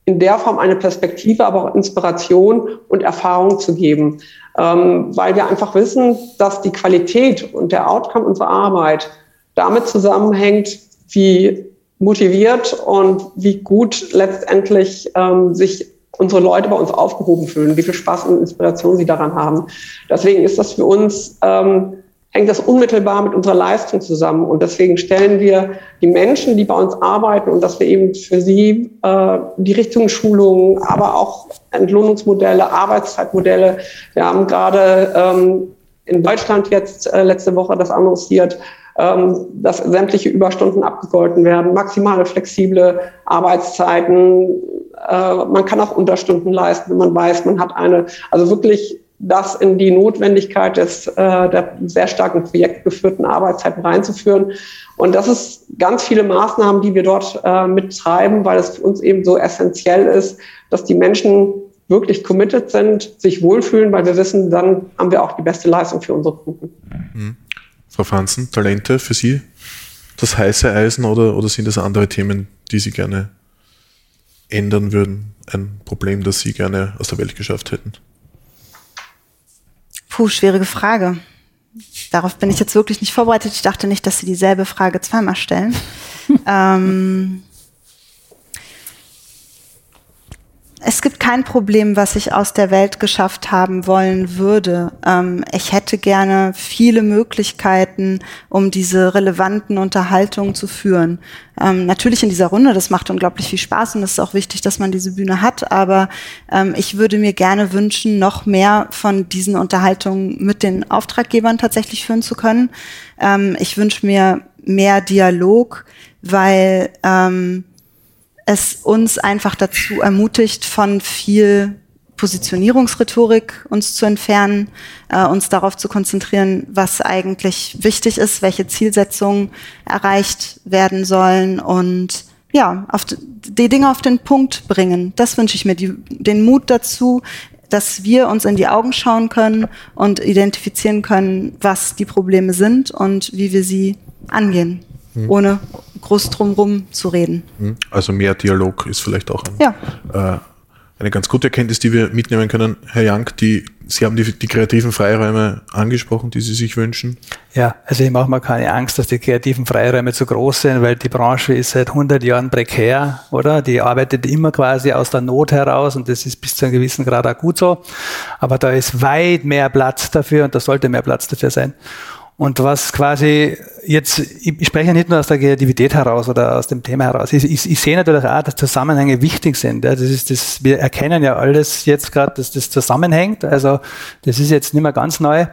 in der Form eine Perspektive, aber auch Inspiration und Erfahrung zu geben. Ähm, weil wir einfach wissen, dass die Qualität und der Outcome unserer Arbeit damit zusammenhängt, wie motiviert und wie gut letztendlich ähm, sich unsere Leute bei uns aufgehoben fühlen, wie viel Spaß und Inspiration sie daran haben. Deswegen ist das für uns, ähm, hängt das unmittelbar mit unserer Leistung zusammen. Und deswegen stellen wir die Menschen, die bei uns arbeiten und dass wir eben für sie äh, die Richtungsschulungen, aber auch Entlohnungsmodelle, Arbeitszeitmodelle. Wir haben gerade ähm, in Deutschland jetzt äh, letzte Woche das annonciert, ähm, dass sämtliche Überstunden abgegolten werden, maximale flexible Arbeitszeiten, äh, man kann auch Unterstunden leisten, wenn man weiß, man hat eine, also wirklich das in die Notwendigkeit des, äh, der sehr starken projektgeführten Arbeitszeiten reinzuführen. Und das ist ganz viele Maßnahmen, die wir dort äh, mittreiben, weil es für uns eben so essentiell ist, dass die Menschen wirklich committed sind, sich wohlfühlen, weil wir wissen, dann haben wir auch die beste Leistung für unsere Kunden. Mhm. Frau Franzen, Talente für Sie? Das heiße Eisen oder, oder sind das andere Themen, die Sie gerne ändern würden? Ein Problem, das Sie gerne aus der Welt geschafft hätten? Puh, schwierige Frage. Darauf bin ich jetzt wirklich nicht vorbereitet. Ich dachte nicht, dass Sie dieselbe Frage zweimal stellen. ähm, es gibt kein Problem, was ich aus der Welt geschafft haben wollen würde. Ähm, ich hätte gerne viele Möglichkeiten, um diese relevanten Unterhaltungen zu führen. Ähm, natürlich in dieser Runde, das macht unglaublich viel Spaß und es ist auch wichtig, dass man diese Bühne hat, aber ähm, ich würde mir gerne wünschen, noch mehr von diesen Unterhaltungen mit den Auftraggebern tatsächlich führen zu können. Ähm, ich wünsche mir mehr Dialog, weil ähm, es uns einfach dazu ermutigt, von viel Positionierungsrhetorik uns zu entfernen, äh, uns darauf zu konzentrieren, was eigentlich wichtig ist, welche Zielsetzungen erreicht werden sollen und ja, auf die Dinge auf den Punkt bringen. Das wünsche ich mir, die, den Mut dazu, dass wir uns in die Augen schauen können und identifizieren können, was die Probleme sind und wie wir sie angehen, hm. ohne groß drumherum zu reden. Hm. Also mehr Dialog ist vielleicht auch ein, ja. äh, eine ganz gute Erkenntnis, die wir mitnehmen können. Herr Jank, die, Sie haben die, die kreativen Freiräume angesprochen, die Sie sich wünschen. Ja, also ich mache mir keine Angst, dass die kreativen Freiräume zu groß sind, weil die Branche ist seit 100 Jahren prekär, oder? Die arbeitet immer quasi aus der Not heraus und das ist bis zu einem gewissen Grad auch gut so. Aber da ist weit mehr Platz dafür und da sollte mehr Platz dafür sein. Und was quasi jetzt, ich spreche nicht nur aus der Kreativität heraus oder aus dem Thema heraus. Ich, ich, ich sehe natürlich auch, dass Zusammenhänge wichtig sind. Das ist das, wir erkennen ja alles jetzt gerade, dass das zusammenhängt. Also das ist jetzt nicht mehr ganz neu.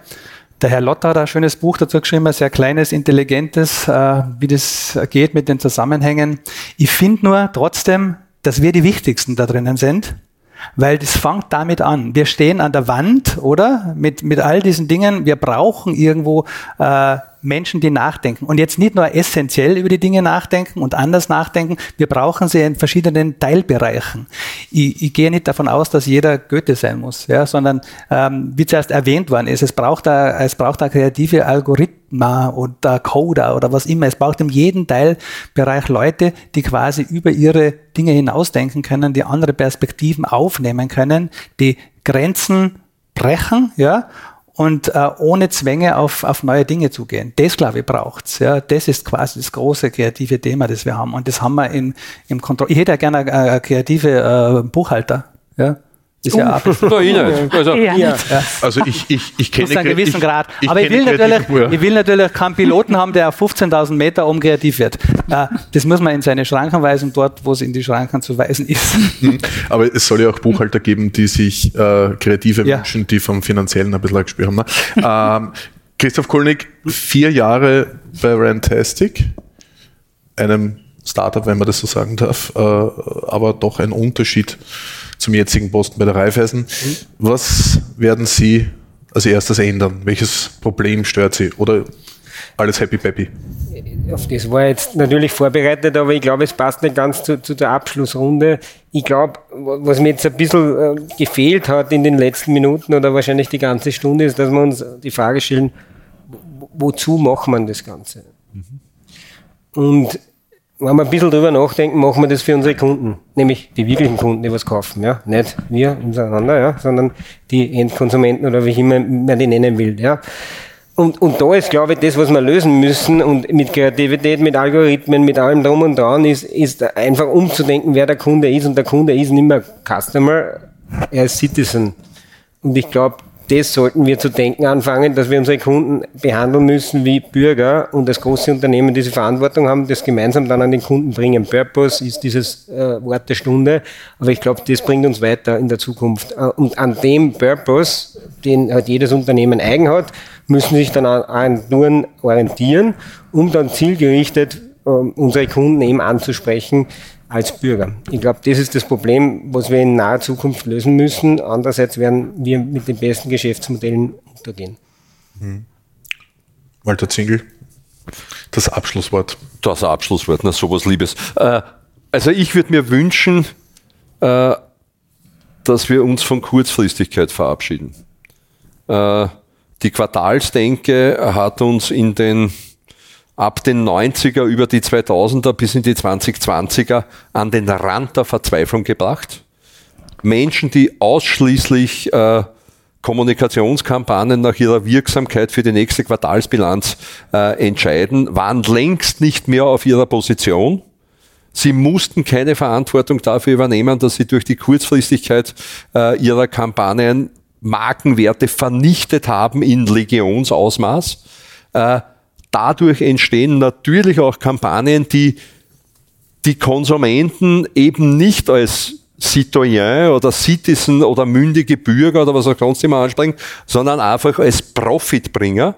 Der Herr Lotter hat ein schönes Buch dazu geschrieben, ein sehr kleines, intelligentes, äh, wie das geht mit den Zusammenhängen. Ich finde nur trotzdem, dass wir die Wichtigsten da drinnen sind weil das fängt damit an. Wir stehen an der Wand, oder? Mit, mit all diesen Dingen. Wir brauchen irgendwo äh, Menschen, die nachdenken. Und jetzt nicht nur essentiell über die Dinge nachdenken und anders nachdenken, wir brauchen sie in verschiedenen Teilbereichen. Ich, ich gehe nicht davon aus, dass jeder Goethe sein muss, ja, sondern ähm, wie zuerst erwähnt worden ist, es braucht da, es braucht da kreative Algorithmen oder Coder oder was immer. Es braucht in jedem Teilbereich Leute, die quasi über ihre Dinge hinausdenken können, die andere Perspektiven aufnehmen können, die Grenzen brechen, ja, und äh, ohne Zwänge auf, auf neue Dinge zu gehen. Das, glaube ich, braucht's. Ja. Das ist quasi das große kreative Thema, das wir haben. Und das haben wir in, im Kontroll. Ich hätte ja gerne eine, kreative äh, Buchhalter. Ja. Ist ja ab. Also, ja. also ich, ich, ich kenne einen gewissen Grad. Ich Aber ich will, natürlich, ich will natürlich keinen Piloten haben, der auf 15.000 Meter oben kreativ wird. Äh, das muss man in seine Schranken weisen, dort, wo es in die Schranken zu weisen ist. Hm. Aber es soll ja auch Buchhalter geben, die sich äh, kreative ja. Menschen, die vom Finanziellen ein bisschen gespielt haben. Ne? ähm, Christoph Kolnig, vier Jahre bei Rantastic, einem Startup, wenn man das so sagen darf, äh, aber doch ein Unterschied zum jetzigen Posten bei der Raiffeisen. Mhm. Was werden Sie als erstes ändern? Welches Problem stört Sie? Oder alles happy peppy? Auf das war jetzt natürlich vorbereitet, aber ich glaube, es passt nicht ganz zu, zu der Abschlussrunde. Ich glaube, was mir jetzt ein bisschen äh, gefehlt hat in den letzten Minuten oder wahrscheinlich die ganze Stunde, ist, dass wir uns die Frage stellen, wozu macht man das Ganze? Mhm. Und wenn wir ein bisschen drüber nachdenken, machen wir das für unsere Kunden, nämlich die wirklichen Kunden, die was kaufen, ja, nicht wir untereinander, ja, sondern die Endkonsumenten oder wie immer man die nennen will, ja. Und, und da ist, glaube ich, das, was wir lösen müssen und mit Kreativität, mit Algorithmen, mit allem drum und dran, ist, ist einfach umzudenken, wer der Kunde ist. Und der Kunde ist nicht mehr Customer, er ist Citizen. Und ich glaube, das sollten wir zu denken anfangen, dass wir unsere Kunden behandeln müssen wie Bürger und als große Unternehmen diese Verantwortung haben, das gemeinsam dann an den Kunden bringen. Purpose ist dieses äh, Wort der Stunde, aber ich glaube, das bringt uns weiter in der Zukunft. Äh, und an dem Purpose, den halt jedes Unternehmen eigen hat, müssen sich dann an Agenturen orientieren, um dann zielgerichtet äh, unsere Kunden eben anzusprechen, als Bürger. Ich glaube, das ist das Problem, was wir in naher Zukunft lösen müssen. Andererseits werden wir mit den besten Geschäftsmodellen untergehen. Mhm. Walter Zingel, das Abschlusswort. Das Abschlusswort, na sowas Liebes. Äh, also ich würde mir wünschen, äh, dass wir uns von Kurzfristigkeit verabschieden. Äh, die Quartalsdenke hat uns in den ab den 90er über die 2000er bis in die 2020er an den Rand der Verzweiflung gebracht. Menschen, die ausschließlich äh, Kommunikationskampagnen nach ihrer Wirksamkeit für die nächste Quartalsbilanz äh, entscheiden, waren längst nicht mehr auf ihrer Position. Sie mussten keine Verantwortung dafür übernehmen, dass sie durch die Kurzfristigkeit äh, ihrer Kampagnen Markenwerte vernichtet haben in Legionsausmaß. Äh, dadurch entstehen natürlich auch Kampagnen, die die Konsumenten eben nicht als Citoyen oder Citizen oder mündige Bürger oder was auch sonst immer ansprechen, sondern einfach als Profitbringer.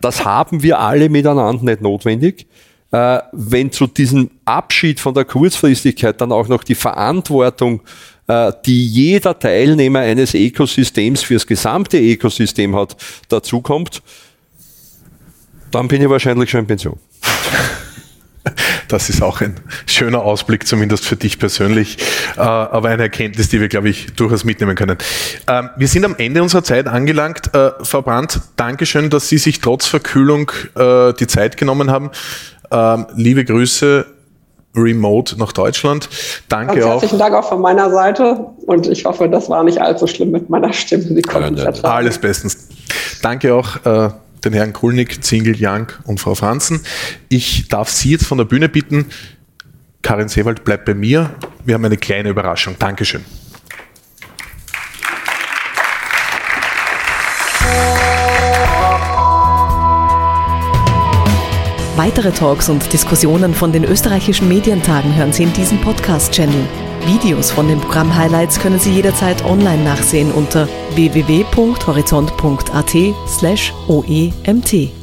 Das haben wir alle miteinander nicht notwendig. Äh, wenn zu diesem Abschied von der Kurzfristigkeit dann auch noch die Verantwortung, äh, die jeder Teilnehmer eines Ökosystems fürs gesamte Ökosystem hat, dazukommt, dann bin ich wahrscheinlich schon in Pension. Das ist auch ein schöner Ausblick, zumindest für dich persönlich, äh, aber eine Erkenntnis, die wir, glaube ich, durchaus mitnehmen können. Ähm, wir sind am Ende unserer Zeit angelangt. Äh, Frau Brandt, Dankeschön, dass Sie sich trotz Verkühlung äh, die Zeit genommen haben. Ähm, liebe Grüße remote nach Deutschland. Danke Ganz auch. Herzlichen Dank auch von meiner Seite und ich hoffe, das war nicht allzu schlimm mit meiner Stimme. Sie konnten Alles bestens. Danke auch den Herrn Kulnig, Zingel, Young und Frau Franzen. Ich darf Sie jetzt von der Bühne bitten. Karin Seewald bleibt bei mir. Wir haben eine kleine Überraschung. Dankeschön. Weitere Talks und Diskussionen von den österreichischen Medientagen hören Sie in diesem Podcast-Channel. Videos von den Programm-Highlights können Sie jederzeit online nachsehen unter www.horizont.at/oemt.